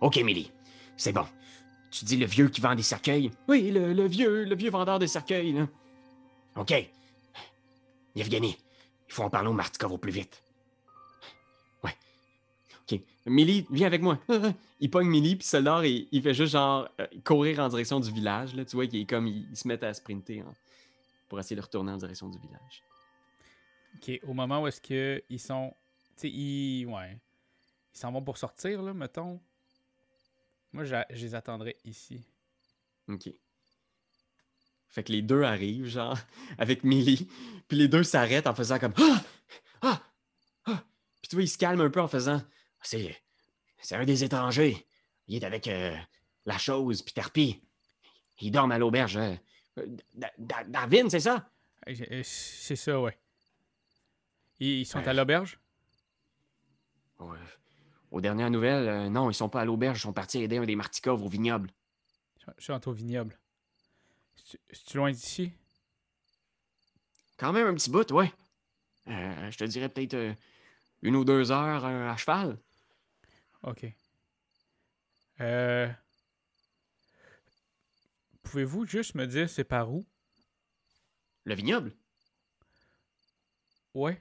Ok, Millie. C'est bon. Tu dis le vieux qui vend des cercueils? Oui, le, vieux, le vieux vendeur de cercueils, là. Ok. Evgeny, il faut en parler au Martikov au plus vite. Ouais. Ok. Millie, viens avec moi. il pogne Millie, puis Soldar, il, il fait juste genre euh, courir en direction du village. Là. Tu vois qu'il comme, il, il se met à sprinter hein, pour essayer de retourner en direction du village. Ok, au moment où est-ce que ils sont. Tu sais, ils. Ouais. Ils s'en vont pour sortir, là, mettons. Moi, je les attendrai ici. Ok. Fait que les deux arrivent, genre, avec Millie, puis les deux s'arrêtent en faisant comme Ah! Ah! Ah! Puis tu vois, ils se calment un peu en faisant C'est. C'est un des étrangers. Il est avec euh, la chose, puis Terpi. Ils dorment à l'auberge. euh, Da- Da- Darwin, c'est ça? Euh, C'est ça, ouais. Ils, sont Ouais. à l'auberge? Ouais. Aux dernières nouvelles, euh, non, ils sont pas à l'auberge, ils sont partis aider un des Martikov au vignoble. Je- suis au vignoble. C'est- C'est-tu loin d'ici? Quand même un petit bout, ouais. Euh, je te dirais peut-être euh, une ou deux heures à cheval. Ok. Euh... Pouvez-vous juste me dire c'est par où? Le vignoble? Ouais.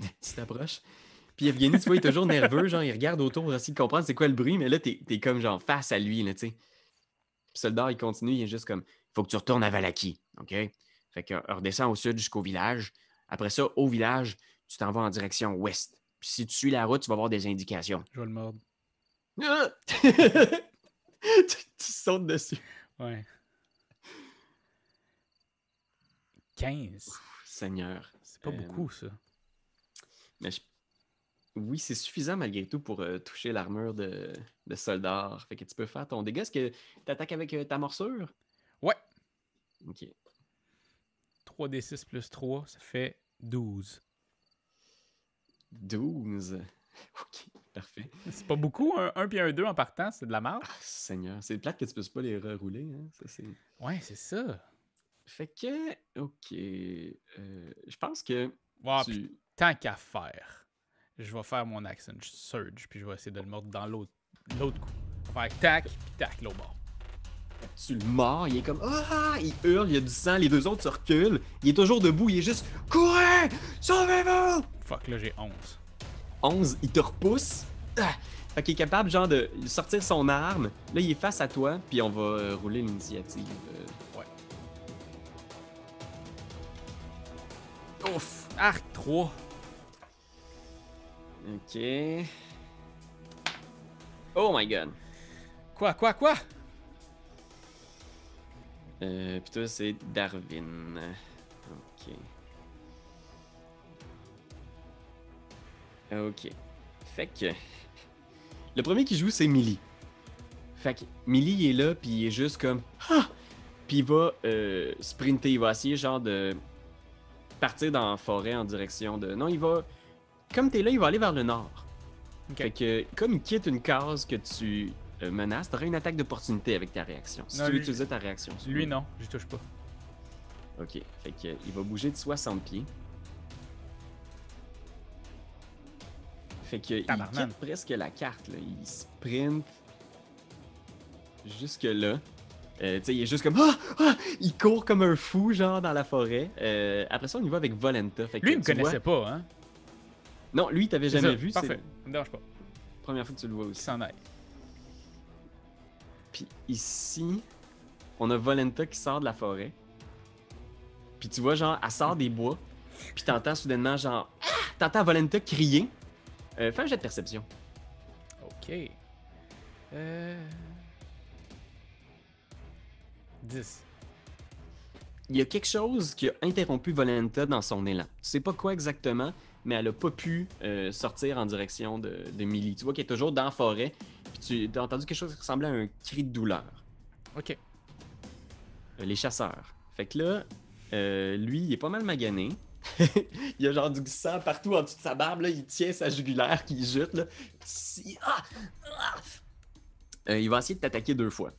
tu t'approches. Puis Evgeny, tu vois, il est toujours nerveux, genre, il regarde autour pour essayer de comprendre c'est quoi le bruit, mais là, t'es es comme genre face à lui, là, tu sais. Puis soldat, il continue, il est juste comme, faut que tu retournes à Valaki, OK? Fait que euh, redescends au sud jusqu'au village. Après ça, au village, tu t'en vas en direction ouest. Puis si tu suis la route, tu vas avoir des indications. Je vais le mordre. Ah! tu, tu sautes dessus. Ouais. 15. Seigneur. C'est pas Euh, beaucoup, ça. Mais je- oui, c'est suffisant malgré tout pour euh, toucher l'armure de, de soldat. Fait que tu peux faire ton dégât. Est-ce que tu attaques avec euh, ta morsure? Ouais. Ok. 3d6 plus 3, ça fait 12. 12. Ok, parfait. C'est pas beaucoup, un 1 puis un 2 en partant, c'est de la merde. Ah, Seigneur, c'est plate que tu puisses pas les rerouler. Hein? Ça, c'est... Ouais, c'est ça. Fait que, ok. euh, je pense que Wow, tant qu'à faire, je vais faire mon action surge, puis je vais essayer de le mordre dans l'autre coup. Faire tac, puis tac, l'autre bord. tu le mords, il est comme Ah! Il hurle, il y a du sang, les deux autres se reculent. Il est toujours debout, il est juste Courez! Sauvez-vous! Fuck, là, j'ai 11. 11, il te repousse. Ah! Fait qu'il est capable, genre, de sortir son arme. Là, il est face à toi, puis on va euh, rouler l'initiative. Ouf! Arc 3. Ok. Oh my god. Quoi, quoi, quoi? Euh, toi, c'est Darwin. Ok. Ok. Fait que. Le premier qui joue, c'est Millie. Fait que Millie il est là, puis il est juste comme. Ah! Puis il va euh, sprinter. Il va essayer, genre, de partir dans la forêt en direction de. Non, il va. Comme t'es là, il va aller vers le nord. Fait que, comme il quitte une case que tu euh, menaces, t'auras une attaque d'opportunité avec ta réaction. Si Non, tu veux lui- utiliser ta réaction. Lui, veux. non, j'y touche pas. Ok, fait que, il va bouger de 60 pieds. Fait que il quitte presque la carte, là. Il sprint jusque là. Euh, il est juste comme ah, ah! Il court comme un fou, genre, dans la forêt. Euh, après ça, on y va avec Volenta. Fait que, Lui, il me connaissait vois- pas, hein? Non, lui, il t'avait jamais ça, vu. Parfait, me dérange pas. première fois que tu le vois aussi. s'en aille. Puis ici, on a Volenta qui sort de la forêt. Puis tu vois, genre, elle sort des bois. Puis t'entends soudainement, genre, Ah! t'entends Volenta crier. Euh, fais un jet de perception. Ok. Euh... 10. Il y a quelque chose qui a interrompu Volenta dans son élan. Tu sais pas quoi exactement, mais elle a pas pu euh, sortir en direction de, de Millie. Tu vois qu'elle est toujours dans la forêt. Puis tu as entendu quelque chose qui ressemblait à un cri de douleur. Ok. Euh, les chasseurs. Fait que là, euh, lui, il est pas mal magané. il a genre du sang partout en dessous de sa barbe. Là. Il tient sa jugulaire qui jute. Là. Ah! Ah! Il va essayer de t'attaquer deux fois.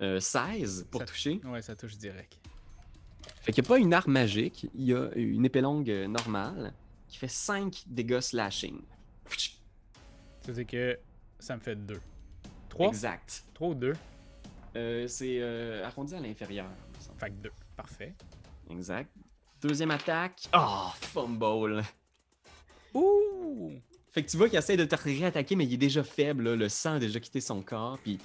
Euh, 16 pour Ça- toucher. Ouais, ça touche direct. Fait qu'il n'y a pas une arme magique. Il y a une épée longue euh, normale qui fait 5 dégâts slashing. Ça veut dire que ça me fait 2. 3? Exact. 3 ou 2? Euh, C'est euh, arrondi à l'inférieur. Fait que 2. Parfait. Exact. Deuxième attaque. Oh, fumble. Ouh! Fait que tu vois qu'il essaie de te réattaquer, mais il est déjà faible, là. le sang a déjà quitté son corps. Puis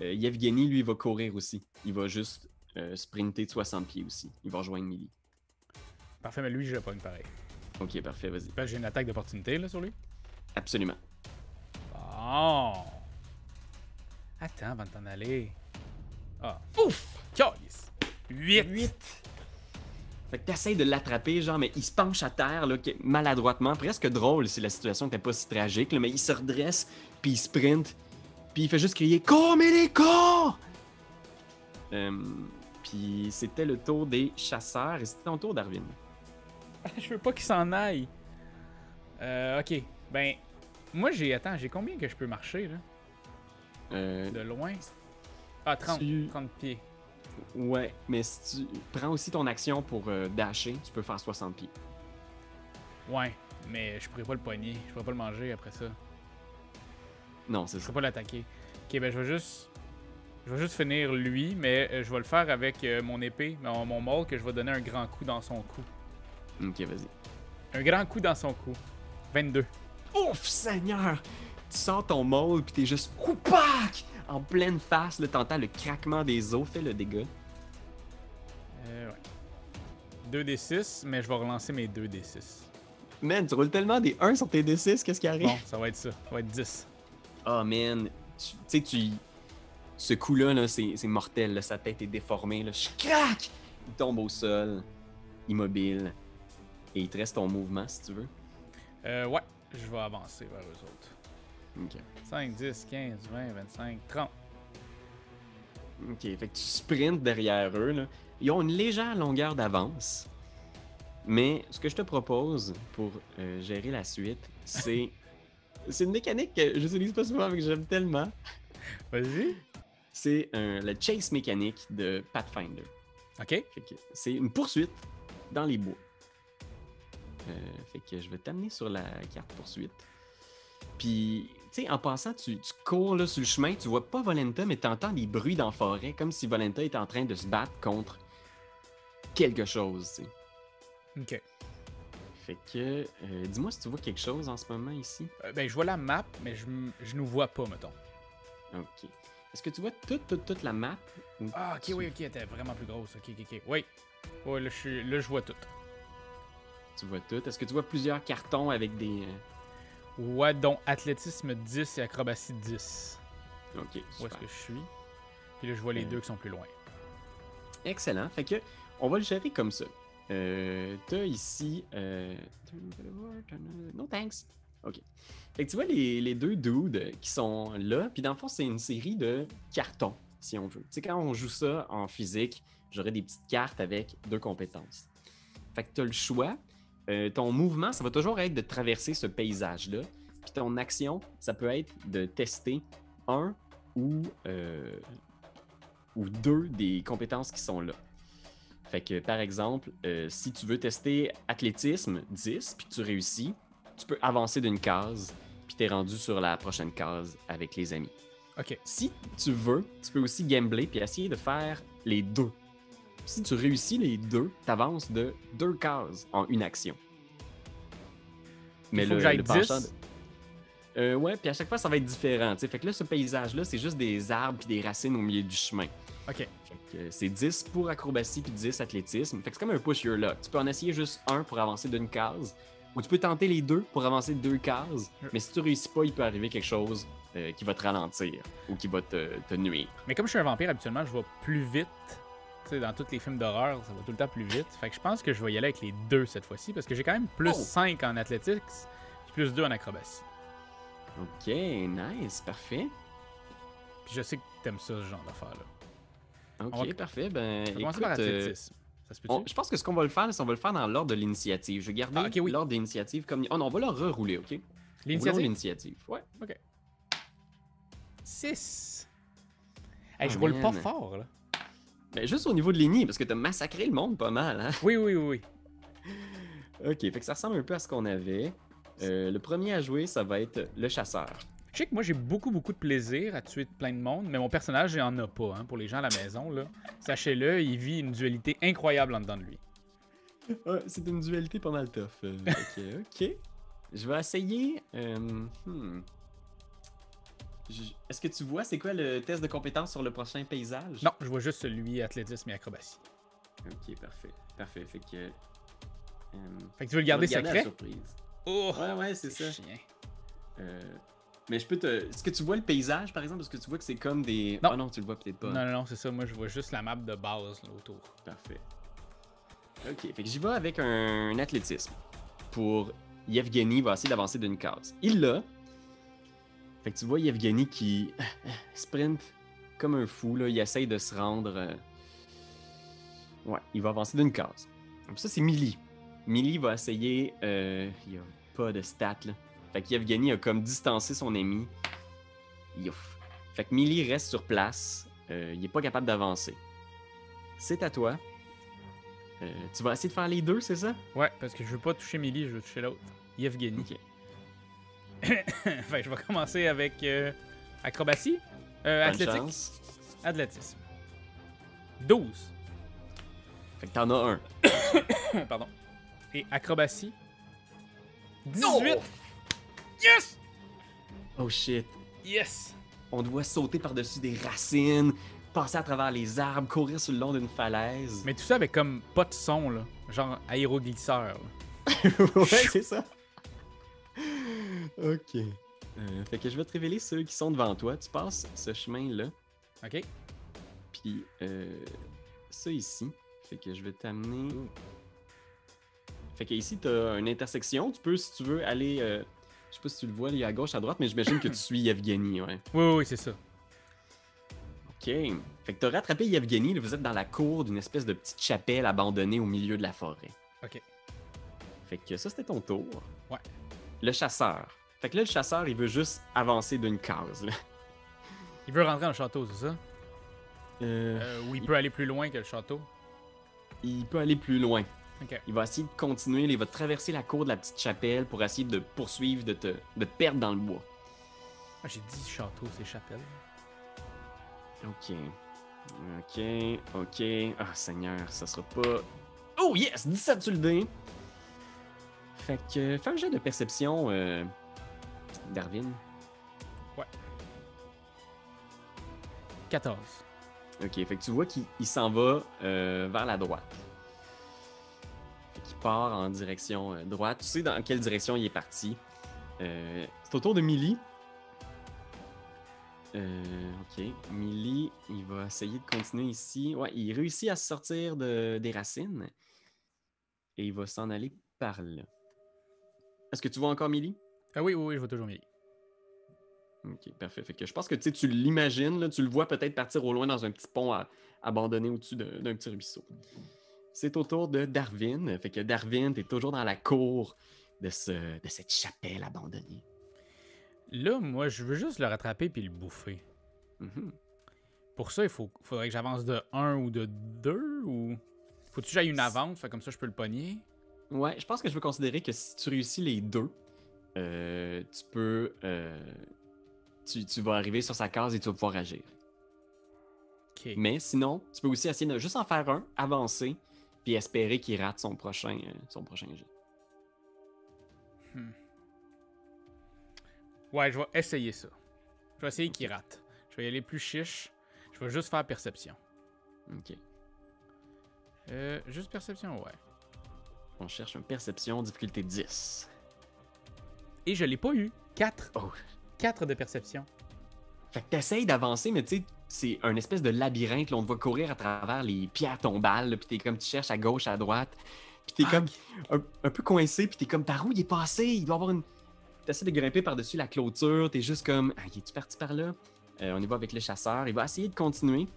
euh, Yevgeny, lui, il va courir aussi. Il va juste euh, sprinter de 60 pieds aussi. Il va rejoindre Millie. Parfait, mais lui, je pas une pareil. Ok, parfait, vas-y. J'ai une attaque d'opportunité là sur lui. Absolument. Bon. Attends avant de t'en aller. Ah. Ouf! Calice. 8. 8. Fait que t'essayes de l'attraper, genre, mais il se penche à terre, là, maladroitement. Presque drôle si la situation n'était pas si tragique, là, mais il se redresse, puis il sprint, puis il fait juste crier Cours, Millie, cours! Euh, puis c'était le tour des chasseurs, et c'était ton tour, Darwin. Je veux pas qu'il s'en aille. Euh, ok. Ben, moi, j'ai. Attends, j'ai combien que je peux marcher, là? Euh, De loin? Ah, 30. Tu- 30 pieds. ouais, mais si tu prends aussi ton action pour euh, dasher, tu peux faire 60 pieds. Ouais, mais je pourrais pas le poigner. Je pourrais pas le manger après ça. Non, c'est Je ça. pourrais pas l'attaquer. Ok, ben, je vais juste. Je vais juste finir lui, mais euh, je vais le faire avec euh, mon épée, mon, mon maul, que je vais donner un grand coup dans son cou. Ok, vas-y. Un grand coup dans son cou. 22. Ouf, Seigneur! Tu sors ton maul, puis t'es juste Oupac! En pleine face, là, t'entends le craquement des os, fais le dégât. Euh, ouais. 2d6, mais je vais relancer mes 2d6. Man, tu roules tellement des 1 sur tes D6, qu'est-ce qui arrive? Bon, ça va être ça. Ça va être 10. Oh man, tu sais, tu. Ce coup-là, là, c'est mortel, là, sa tête est déformée, là. Je craque! Il tombe au sol, immobile. Et il te reste ton mouvement si tu veux. Euh, ouais, je vais avancer vers eux autres. Ok. 5, 10, 15, 20, 25, 30. Ok, fait que tu sprintes derrière eux, là. Ils ont une légère longueur d'avance. Mais ce que je te propose pour euh, gérer la suite, c'est. C'est une mécanique que j'utilise pas souvent, mais que j'aime tellement. Vas-y. C'est le chase mécanique de Pathfinder. Ok. C'est une poursuite dans les bois. Euh, fait que je vais t'amener sur la carte poursuite. Puis, tu sais, en passant, tu, tu cours là, sur le chemin, tu vois pas Volenta, mais tu entends des bruits dans la forêt, comme si Volenta était en train de se battre contre quelque chose, tu sais. Ok. Fait que, euh, dis-moi si tu vois quelque chose en ce moment ici. Euh, ben, je vois la map, mais je, je nous vois pas, mettons. Ok. Est-ce que tu vois toute, toute, toute la map? Ah, ok, tu- oui, ok, elle était vraiment plus grosse. Ok, ok, ok. Oui. Ouais, là, je, suis, là, je vois tout. Tu vois tout. Est-ce que tu vois plusieurs cartons avec des. euh, Ouais, dont athlétisme 10 et acrobatie 10. Ok, Où est-ce que je suis? Puis là, je vois les Euh. deux qui sont plus loin. Excellent. Fait que, on va le gérer comme ça. Euh, T'as ici. Euh... Thanks. Ok. Fait que tu vois les, les deux dudes qui sont là. Puis dans le fond, c'est une série de cartons, si on veut. Tu sais, quand on joue ça en physique, j'aurais des petites cartes avec deux compétences. Fait que t'as le choix. Euh, ton mouvement, ça va toujours être de traverser ce paysage-là. Puis ton action, ça peut être de tester un ou, euh, ou deux des compétences qui sont là. Fait que, par exemple, euh, si tu veux tester athlétisme 10, puis tu réussis, tu peux avancer d'une case, puis t'es rendu sur la prochaine case avec les amis. Ok. Si tu veux, tu peux aussi gambler puis essayer de faire les deux. Si tu réussis les deux, t'avances de deux cases en une action. Il faut que j'aille 10? penchant de- Euh, ouais, puis à chaque fois, ça va être différent. Fait que là, ce paysage-là, c'est juste des arbres puis des racines au milieu du chemin. Ok. Euh, c'est 10 pour acrobatie puis 10 athlétisme. Fait que c'est comme un push your luck. Tu peux en essayer juste un pour avancer d'une case, ou tu peux tenter les deux pour avancer de deux cases. Mais si tu réussis pas, il peut arriver quelque chose euh, qui va te ralentir ou qui va te, te nuire. Mais comme je suis un vampire, habituellement, je vais plus vite. Tu sais, dans tous les films d'horreur, ça va tout le temps plus vite. Fait que je pense que je vais y aller avec les deux cette fois-ci, parce que j'ai quand même plus Oh! 5 en athlétique, puis plus 2 en acrobatie. Ok, nice, parfait. Puis je sais que t'aimes ça, ce genre d'affaires-là. Ok, On va- parfait. Ben, Je commencer écoute, par euh. Ça se peut-tu? on- je pense que ce qu'on va le faire, c'est qu'on va le faire dans l'ordre de l'initiative. Je vais garder Ah, ok, oui. l'ordre d'initiative comme. Oh non, on va le rerouler, ok? L'initiative? l'initiative. Ouais. 6. Hey, je Ah, roule pas fort, là. Ben, juste au niveau de l'ini, parce que t'as massacré le monde pas mal, hein? Oui, oui, oui, oui. Ok, fait que ça ressemble un peu à ce qu'on avait. Euh, le premier à jouer, ça va être le chasseur. Je sais que moi, j'ai beaucoup, beaucoup de plaisir à tuer plein de monde, mais mon personnage, il en a pas, hein, pour les gens à la maison, là. Sachez-le, il vit une dualité incroyable en dedans de lui. Ouais, c'est une dualité pas mal tough. euh, que, ok. Je vais essayer. euh, hmm. Est-ce que tu vois, c'est quoi le test de compétence sur le prochain paysage? Non, je vois juste celui athlétisme et acrobatie. Ok, parfait. Parfait. Fait que. euh, Fait que tu veux le garder la secret? surprise. Oh! Ouais, ouais, c'est ça. chien. Euh, mais je peux te. Est-ce que tu vois le paysage, par exemple? Est-ce que tu vois que c'est comme des. Non. Ah non, tu le vois peut-être pas. Non, non, non, c'est ça. Moi, je vois juste la map de base là, autour. Parfait. Ok, fait que j'y vais avec un athlétisme. Pour Yevgeny va essayer d'avancer d'une case. Il l'a. Fait que tu vois Yevgeny qui sprint comme un fou, là. Il essaye de se rendre. euh, Ouais, il va avancer d'une case. Comme ça, c'est Millie. Millie va essayer. euh, Il n'y a pas de stats, là. Fait que Yevgeny a comme distancé son ami. Youf. Fait que Millie reste sur place. Euh, il est pas capable d'avancer. C'est à toi. Euh, tu vas essayer de faire les deux, c'est ça? Ouais, parce que je veux pas toucher Millie, je veux toucher l'autre. Yevgeny. Ok. fait que je vais commencer avec euh, acrobatie. Euh, Bonne athlétique. chance. Athlétisme. 12. Fait que t'en as un. Pardon. Et acrobatie. 18. Yes! Oh shit. Yes! On doit sauter par-dessus des racines, passer à travers les arbres, courir sur le long d'une falaise. Mais tout ça avec comme pas de son, là. Genre aéroglisseur. ouais, c'est ça. ok. Euh, fait que je vais te révéler ceux qui sont devant toi. Tu passes ce chemin-là, Ok? puis euh, ça ici. Fait que je vais t'amener. Fait que ici, t'as une intersection. Tu peux, si tu veux, aller. euh, Je sais pas si tu le vois, il est à gauche, à droite, mais j'imagine que tu suis Yevgeny, ouais. Oui, oui, oui, c'est ça. Ok. Fait que t'as rattrapé Yevgeny, là, vous êtes dans la cour d'une espèce de petite chapelle abandonnée au milieu de la forêt. Ok. Fait que ça, c'était ton tour. Ouais. Le chasseur. Fait que là, le chasseur, il veut juste avancer d'une case, là. Il veut rentrer dans le château, c'est ça? Euh, Euh, ou il peut aller plus loin que le château? il peut aller plus loin. Il va essayer de continuer, il va traverser la cour de la petite chapelle pour essayer de poursuivre, de te, de te perdre dans le bois. Ah, j'ai dit château, c'est chapelle. Ok. Ok, ok. Ah, Seigneur, ça sera pas. Oh yes! 17 sur le dé! Fait que, fais un jeu de perception, euh, Darwin. 14. Ok, fait que tu vois qu'il il s'en va euh, vers la droite. Part en direction euh, droite. Tu sais dans quelle direction il est parti. Euh, c'est au tour de Millie. Euh, ok, Millie, il va essayer de continuer ici. Ouais, il réussit à sortir de- des racines. Et il va s'en aller par là. Est-ce que tu vois encore Millie? Ah oui, oui, oui, je vois toujours Millie. Ok, parfait. Fait que je pense que tu l'imagines, tu le vois peut-être partir au loin dans un petit pont à- abandonné au-dessus de- d'un petit ruisseau. C'est au tour de Darwin. Fait que Darwin, t'es toujours dans la cour de, ce, de cette chapelle abandonnée. Là, moi, je veux juste le rattraper puis le bouffer. Mhm. Pour ça, il faut, faudrait que j'avance de 1 ou de 2 ou. Faut-tu que j'aille une avance, fait comme ça je peux le pogner? Ouais, je pense que je veux considérer que si tu réussis les deux, euh, tu peux. euh, tu, tu vas arriver sur sa case et tu vas pouvoir agir. Mais sinon, tu peux aussi essayer de juste en faire un, avancer, puis espérer qu'il rate son prochain, euh, son prochain jet. Hmm. Ouais, je vais essayer ça. Je vais essayer qu'il rate. Je vais y aller plus chiche. Je vais juste faire perception. Ok. Euh, juste perception, ouais. On cherche une perception, difficulté 10. Et je l'ai pas eu. 4. Oh. 4 de perception. Fait que t'essayes d'avancer, mais tu sais, c'est un espèce de labyrinthe. Là, on te voit courir à travers les pierres tombales, puis t'es comme, tu cherches à gauche, à droite. Puis t'es Ah, comme un, un peu coincé, puis t'es comme, par où il est passé? Il doit avoir une. T'essaies de grimper par-dessus la clôture, t'es juste comme, ah, il est-tu parti par là? Euh, on y va avec le chasseur. Il va essayer de continuer.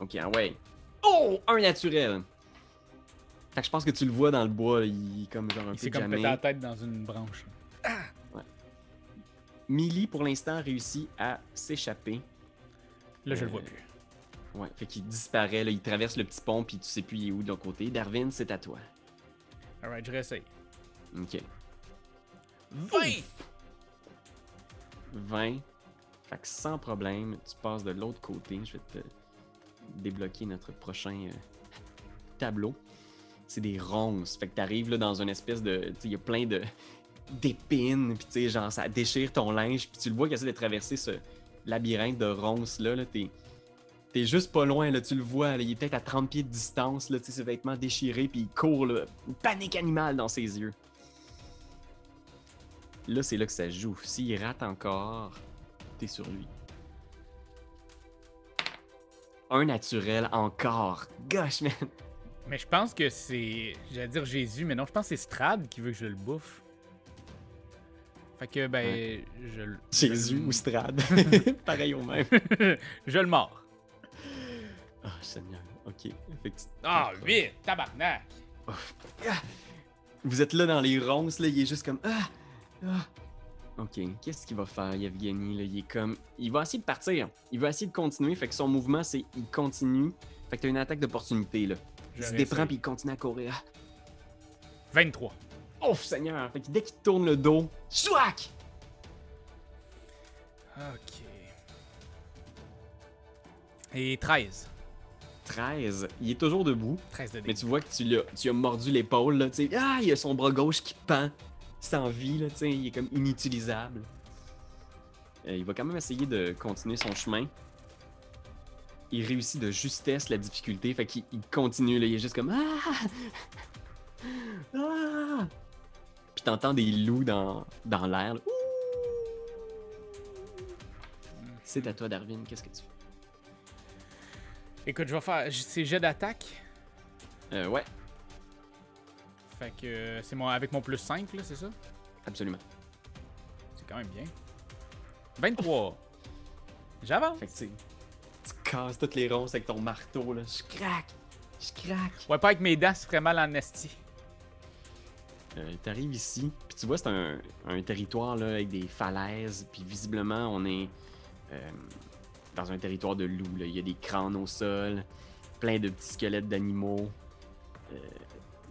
Ok, ah ouais. Oh! Un naturel! Fait que je pense que tu le vois dans le bois, là, il est comme genre un Il peu s'est comme pété la tête dans une branche. Millie, pour l'instant, réussit à s'échapper. Là, je le Euh, vois plus. Ouais, fait qu'il disparaît, là, il traverse le petit pont, puis tu sais plus il est où de l'autre côté. Darwin, c'est à toi. Alright, je réessaye. Ok. 20! 20. Fait que sans problème, tu passes de l'autre côté. Je vais te débloquer notre prochain euh, tableau. C'est des ronces. Fait que t'arrives là dans une espèce de. Il y a plein de. d'épines, puis tu sais, genre, ça déchire ton linge, puis tu le vois qu'il essaie de traverser ce labyrinthe de ronces-là, là, t'es... T'es juste pas loin, là, tu le vois, là, il est peut-être à 30 pieds de distance, là, ses vêtements déchirés, puis il court, là, une panique animale dans ses yeux. Là, c'est là que ça joue. S'il rate encore, t'es sur lui. Un naturel encore. Gosh, man. Mais je pense que c'est. J'allais dire Jésus, mais non, je pense que c'est Strad qui veut que je le bouffe. Fait que, ben, Ouais. je le. Jésus ou Strad. Pareil au même. je le mords. Oh, Seigneur. Ok. Fait que tu- Ah, 8! Tabarnak! Ah! Vous êtes là dans les ronces, là, il est juste comme ah, ah. Ok, qu'est-ce qu'il va faire, Yevgeny? Là? Il est comme. Il va essayer de partir. Il va essayer de continuer. Fait que son mouvement, c'est il continue. Fait que t'as une attaque d'opportunité, là. Il se déprend puis il continue à courir. 23. Oh, Seigneur! Fait que dès qu'il tourne le dos, chouac! Ok. Et 13. 13. Il est toujours debout, 13 de mais tu vois que tu, l'as- tu as mordu l'épaule, là. Tu sais, ah, il a son bras gauche qui pend. Sans vie, là, tu sais, il est comme inutilisable. Euh, il va quand même essayer de continuer son chemin. Il réussit de justesse la difficulté, fait qu'il il continue, là. Il est juste comme Ah! Ah! Puis t'entends des loups dans, dans l'air. C'est à toi, Darwin, qu'est-ce que tu fais? Écoute, je vais faire. C'est jet d'attaque. Euh, ouais, Fait que c'est mon avec mon plus 5, là, c'est ça? absolument. C'est quand même bien. 23. J'avance. Fait que tu sais, tu casses toutes les ronces avec ton marteau, là. Je craque! Je craque! Ouais, pas avec mes dents, ça ferait mal en esti. Euh, T'arrives ici, puis tu vois, c'est un, un territoire là, avec des falaises, puis visiblement, on est euh, dans un territoire de loups. là. Il y a des crânes au sol, plein de petits squelettes d'animaux.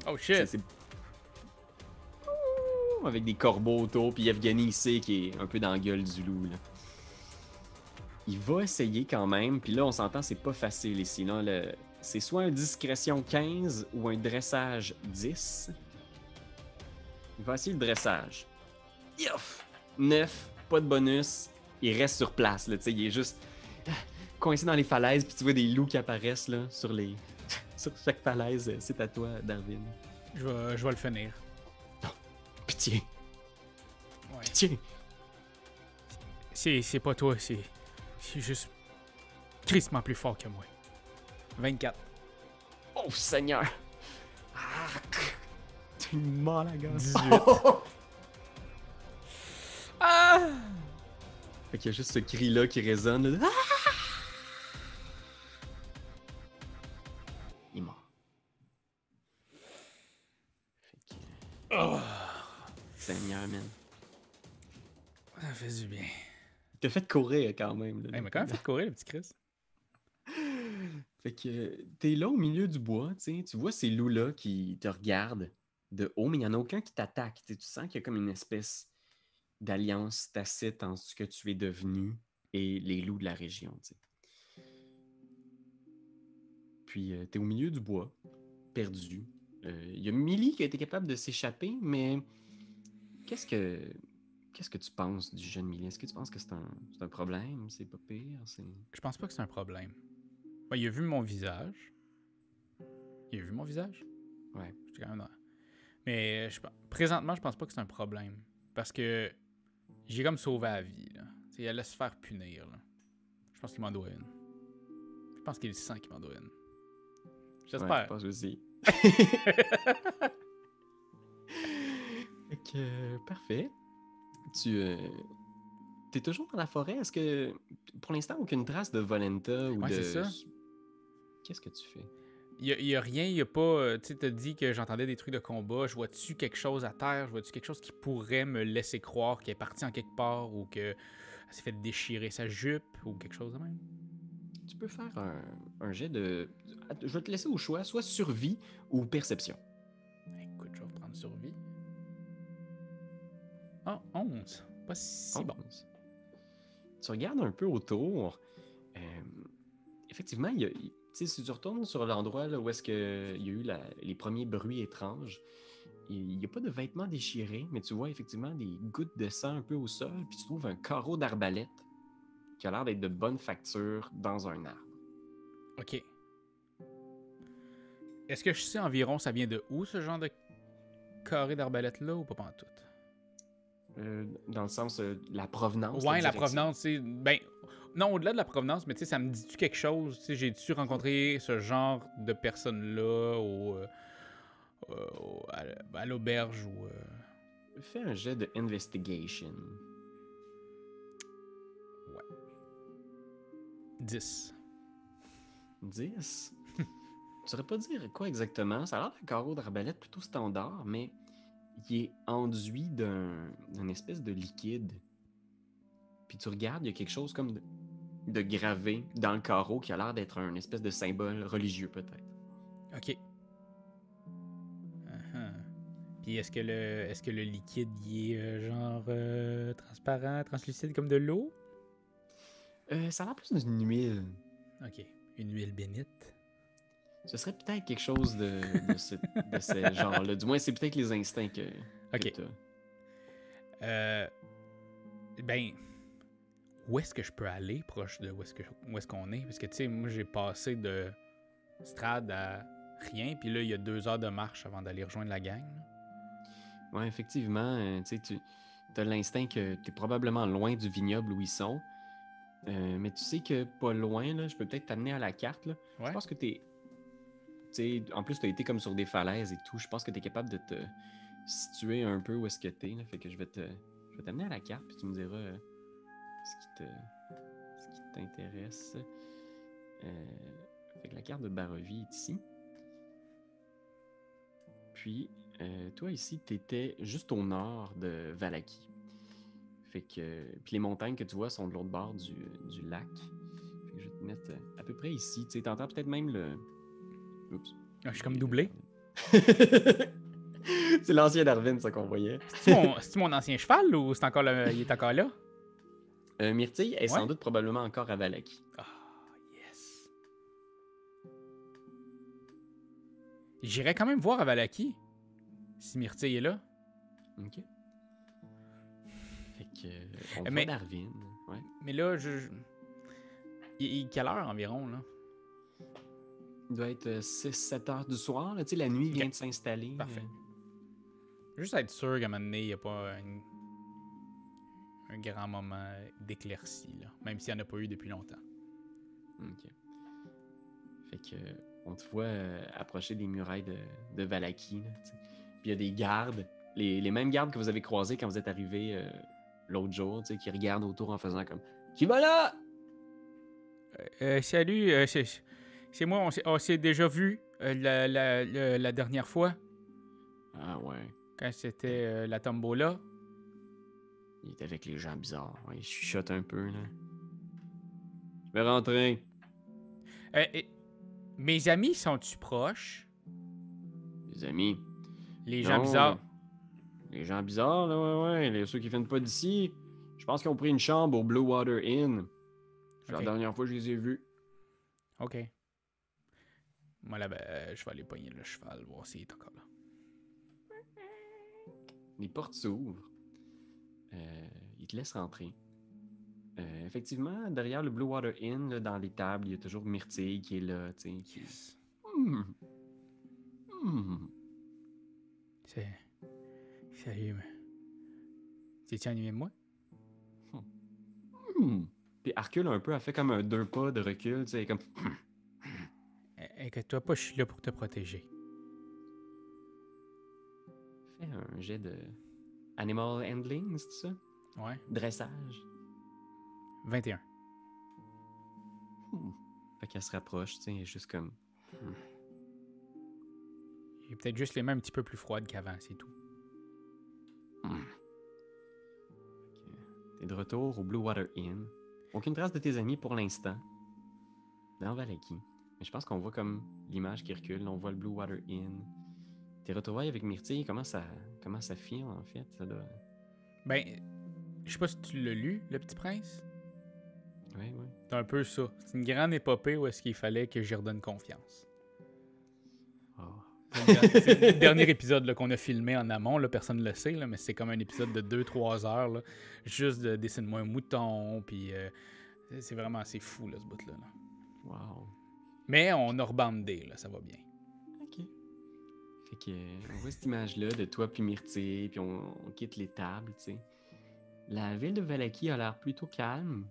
Oh C'est- shit. c'est- Ouh, Avec des corbeaux autour, puis Evgeny ici qui est un peu dans la gueule du loup. Là. Il va essayer quand même, puis là on s'entend, c'est pas facile ici. Là, le- C'est soit un discrétion 15 ou un dressage 10. Il va essayer le dressage. Youf! 9, pas de bonus. Il reste sur place, là, tu sais, il est juste ah, coincé dans les falaises, puis tu vois des loups qui apparaissent là, sur les. sur chaque falaise. C'est à toi, Darwin. Je vais, je vais le finir. Pitié, Ouais. pitié. C'est, c'est pas toi, c'est. C'est juste. crissement plus fort que moi. 24. Oh Seigneur! Ah, Mal à gosse. 18. Ah! Fait qu'il y a juste ce cri-là qui résonne. là. Ah! Il est mort. Fait que, Oh! Seigneur, man. Ça fait du bien. Il t'a fait courir quand même. là. Hey, il m'a quand même fait courir, le petit Chris. Fait que t'es là au milieu du bois, tu vois ces loups-là qui te regardent de haut, mais il n'y en a aucun qui t'attaque. Tu tu sens qu'il y a comme une espèce d'alliance tacite entre ce que tu es devenu et les loups de la région. tu. Puis euh, t'es au milieu du bois, perdu. Euh, Il y a Millie qui a été capable de s'échapper, mais qu'est-ce que qu'est-ce que tu penses du jeune Millie? Est-ce que tu penses que c'est un, c'est un problème? C'est pas pire? C'est... Je pense pas que c'est un problème. Ouais, il a vu mon visage. Il a vu mon visage? Ouais. J'étais quand même dans- Mais je, présentement, je pense pas que c'est un problème. Parce que j'ai comme sauvé la vie. Là. Tu sais, il allait se faire punir. Là. Je pense qu'il m'en doit une. Je pense qu'il sent qu'il m'en doit une. Ouais, J'espère. je pense aussi. Parfait. Tu euh, es toujours dans la forêt? Est-ce que, pour l'instant, aucune trace de Volenta ou Ouais, de. c'est ça. Qu'est-ce que tu fais? Il y a, rien, il y a pas. euh, Tu t'as dit que j'entendais des trucs de combat. Je vois-tu quelque chose à terre? Je vois-tu quelque chose qui pourrait me laisser croire qu'elle est partie en quelque part ou qu'elle s'est fait déchirer sa jupe ou quelque chose de même? Tu peux faire un, un jet de. Je vais te laisser au choix, soit survie ou perception. Écoute, je vais prendre survie. Ah, 11. Pas si bon. 11. Tu regardes un peu autour. euh, effectivement, il y a- si tu retournes sur l'endroit là, où est-ce que il y a eu les premiers bruits étranges, il n'y a pas de vêtements déchirés, mais tu vois effectivement des gouttes de sang un peu au sol, puis tu trouves un carreau d'arbalète qui a l'air d'être de bonne facture dans un arbre. Ok. Est-ce que je sais environ ça vient de où ce genre de carré d'arbalète-là ou pas en tout? Euh, dans le sens, euh, la provenance. Ouais, la provenance, c'est. Ben, non, au-delà de la provenance, mais tu sais, ça me dit-tu quelque chose? Tu sais, j'ai-tu rencontré ce genre de personnes-là au, euh, au- à, à l'auberge ou. Fais un jet de investigation. 10. 10. Je saurais pas dire quoi exactement? Ça a l'air d'un carreau d'arbalète plutôt standard, mais il est enduit d'un d'une espèce de liquide. Puis tu regardes, il y a quelque chose comme de, de gravé dans le carreau qui a l'air d'être un espèce de symbole religieux peut-être. Ok. Uh-huh. Puis est-ce que le est-ce que le liquide il est euh, genre euh, transparent, translucide comme de l'eau? Euh, ça a l'air plus d'une huile. Ok. Une huile bénite. Ce serait peut-être quelque chose de, de ce, de ce genre-là. Du moins, c'est peut-être les instincts que, que Ok. t'as. Euh, ben, où est-ce que je peux aller proche de où est-ce que où est-ce qu'on est? Parce que tu sais, moi j'ai passé de Strad à rien, puis là il y a deux heures de marche avant d'aller rejoindre la gang. Ouais, effectivement, euh, tu sais, tu as l'instinct que tu es probablement loin du vignoble où ils sont. Euh, mais tu sais que pas loin, là, je peux peut-être t'amener à la carte. Là. Ouais. Je pense que tu es. En plus, tu as été comme sur des falaises et tout. Je pense que tu es capable de te situer un peu où est-ce que tu es. Fait que je vais te. Je vais t'amener à la carte, puis tu me diras euh, ce qui te. ce qui t'intéresse. Euh, fait que la carte de Barovie est ici. Puis, euh, toi ici, tu étais juste au nord de Valaki. Fait que. Puis les montagnes que tu vois sont de l'autre bord du, du lac. Fait que je vais te mettre euh, à peu près ici. Tu sais, t'entends peut-être même le. Oups. Ah, je suis comme doublé. c'est l'ancien Darwin, ça qu'on voyait. C'est mon, c'est-tu mon ancien cheval ou c'est encore le- il est encore là? Euh, Myrtille est Ouais. sans doute probablement encore à Valaki. Ah, yes. J'irai quand même voir à Valaki. Si Myrtille est là. Ok. Fait que. euh, On Mais- voit Darwin. Ouais. Mais là, je. je- Il, il- quelle heure environ, là? Il doit être 6-7 heures du soir. Là. Tu sais, la nuit vient de s'installer. Parfait. Euh, Juste être sûr qu'à un moment donné, il n'y a pas un, un grand moment d'éclaircie, là. Même s'il n'y en a pas eu depuis longtemps. Ok. Fait que euh, on te voit euh, approcher des murailles de, de Valaki. là. Puis il y a des gardes, les, les mêmes gardes que vous avez croisés quand vous êtes arrivé euh, l'autre jour, qui regardent autour en faisant comme Qui va là? Euh, salut, euh, c'est, c'est moi, on s'est, déjà vu euh, la, la- la- la dernière fois, Ah ouais. quand c'était euh, la tombola. Il est avec les gens bizarres. Ouais, il chuchote un peu là. Je vais rentrer. Euh, mes amis sont-tu proches? Les amis? Les gens bizarres. Les gens bizarres, là, ouais, ouais. Les, ceux qui viennent pas d'ici. Je pense qu'ils ont pris une chambre au Blue Water Inn. C'est la dernière fois que je les ai vus. Ok. Moi, là, ben, euh, je vais aller pogner le cheval, voir s'il est encore là. Les portes s'ouvrent. Euh, ils te laissent rentrer. Euh, effectivement, derrière le Blue Water Inn, là, dans les tables, il y a toujours Myrtille qui est là, tu sais. qui- Yes. Hmm. Hmm. C'est. Salut, mais. T'es-tu ennuyé de moi? Hmm. Puis elle recule un peu, elle fait comme un deux pas de recul, tu sais, comme... Eh, Inquiète-toi pas, je suis là pour te protéger. Fais un jet de... Animal handling, c'est ça? Ouais. Dressage. 21. Hmm. Fait qu'elle se rapproche, tu sais, juste comme... J'ai peut-être juste les mains un petit peu plus froides qu'avant, c'est tout. Hmm. T'es de retour au Blue Water Inn. Aucune trace de tes amis pour l'instant. Dans Valaki. Mais je pense qu'on voit comme l'image qui recule. On voit le Blue Water Inn. Tes retrouvailles avec Myrtille, comment ça, comment ça file en fait? Ça doit... Ben, je sais pas si tu l'as lu, Le Petit Prince? Oui, oui. C'est un peu ça. C'est une grande épopée où est-ce qu'il fallait que j'y redonne confiance. Ah, C'est le dernier épisode qu'on a filmé en amont, là, personne ne le sait, là, mais c'est comme un épisode de 2-3 heures, là, juste de dessine-moi un mouton, puis euh, c'est- vraiment assez fou, là, ce bout-là. là. Wow. Mais on a rebandé, là, ça va bien. OK. Fait que, on voit cette image-là de toi puis Myrtille, puis on, on quitte les tables, tu sais. La ville de Valaki a l'air plutôt calme,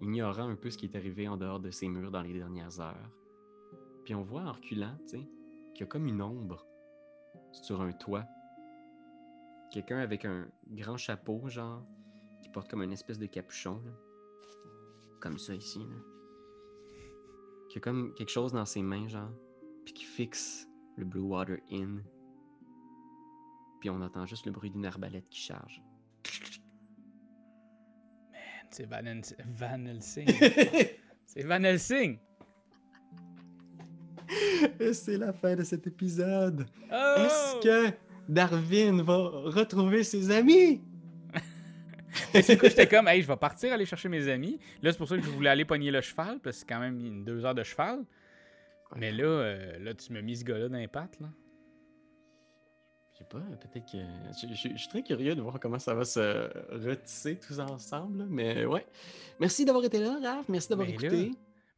ignorant un peu ce qui est arrivé en dehors de ses murs dans les dernières heures. Puis on voit en reculant, tu sais, qu'il y a comme une ombre sur un toit. Quelqu'un avec un grand chapeau, genre, qui porte comme une espèce de capuchon, là. Comme ça ici, là. Qui a comme quelque chose dans ses mains, genre, puis qui fixe le Blue Water Inn. Puis on entend juste le bruit d'une arbalète qui charge. C'est Van, Hels- Van Helsing. c'est Van Helsing. Et c'est la fin de cet épisode. Oh! Est-ce que Darwin va retrouver ses amis? C'est quoi, j'étais comme, hey, je vais partir aller chercher mes amis. Là, c'est pour ça que je voulais aller pogner le cheval, parce que c'est quand même une deux heures de cheval. Mais là, euh, là, tu m'as mis ce gars-là dans les pattes, là. Je sais pas, peut-être que. Je, je- je suis très curieux de voir comment ça va se retisser tous ensemble. Mais ouais. Merci d'avoir été là, Raph. Merci d'avoir Mais là- écouté.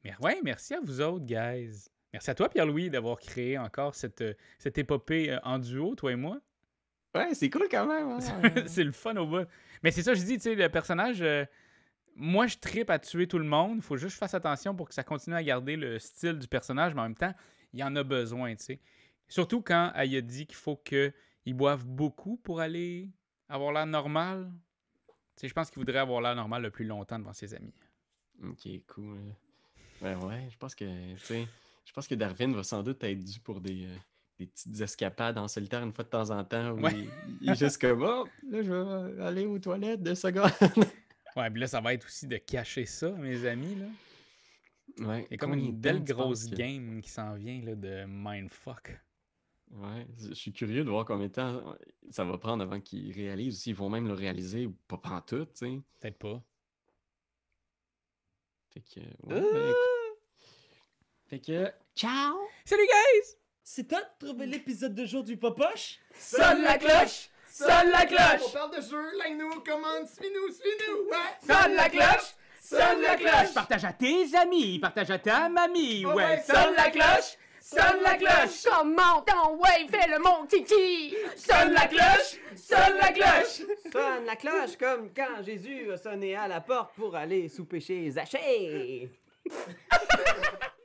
Mais ouais, merci à vous autres, guys. Merci à toi, Pierre-Louis, d'avoir créé encore cette, euh, cette épopée euh, en duo, toi et moi. Ouais, c'est cool quand même. hein. c'est le fun au bout. Mais c'est ça, je dis, tu sais, le personnage, euh, moi, je tripe à tuer tout le monde. Il faut juste que je fasse attention pour que ça continue à garder le style du personnage, mais en même temps, il en a besoin, tu sais. Surtout quand elle a dit qu'il faut qu'il boive beaucoup pour aller avoir l'air normal. Tu je pense qu'il voudrait avoir l'air normal le plus longtemps devant ses amis. Ok, cool. Ouais, ouais, je pense que, tu sais, je pense que Darwin va sans doute être dû pour des, euh, des petites escapades en solitaire une fois de temps en temps. Où Ouais. il, il est juste comme, oh, là, je vais aller aux toilettes deux secondes. Ouais, puis là, ça va être aussi de cacher ça, mes amis, là. ouais, Il y a comme une belle grosse que- game qui s'en vient, là, de mindfuck. Ouais, je suis curieux de voir combien de temps ça va prendre avant qu'ils réalisent, ou s'ils vont même le réaliser, ou pas pantoute, tu sais. Peut-être pas. Fait que, ouais, ben, écoute. Fait que, ciao! Salut, guys! C'est toi de trouver l'épisode de jour du Popoche? Sonne la cloche! Sonne la On cloche! parle de jeu, like-nous, commande, suis-nous, suis-nous, ouais! Sonne la cloche! Sonne la cloche! Partage à tes amis, partage à ta mamie, Ah ouais. ouais, Sonne la cloche! Sonne la cloche! Comment ton ouais, fais le mon kiki! Sonne la cloche! Sonne la cloche! Sonne la cloche comme quand Jésus a sonné à la porte pour aller souper chez Zachée.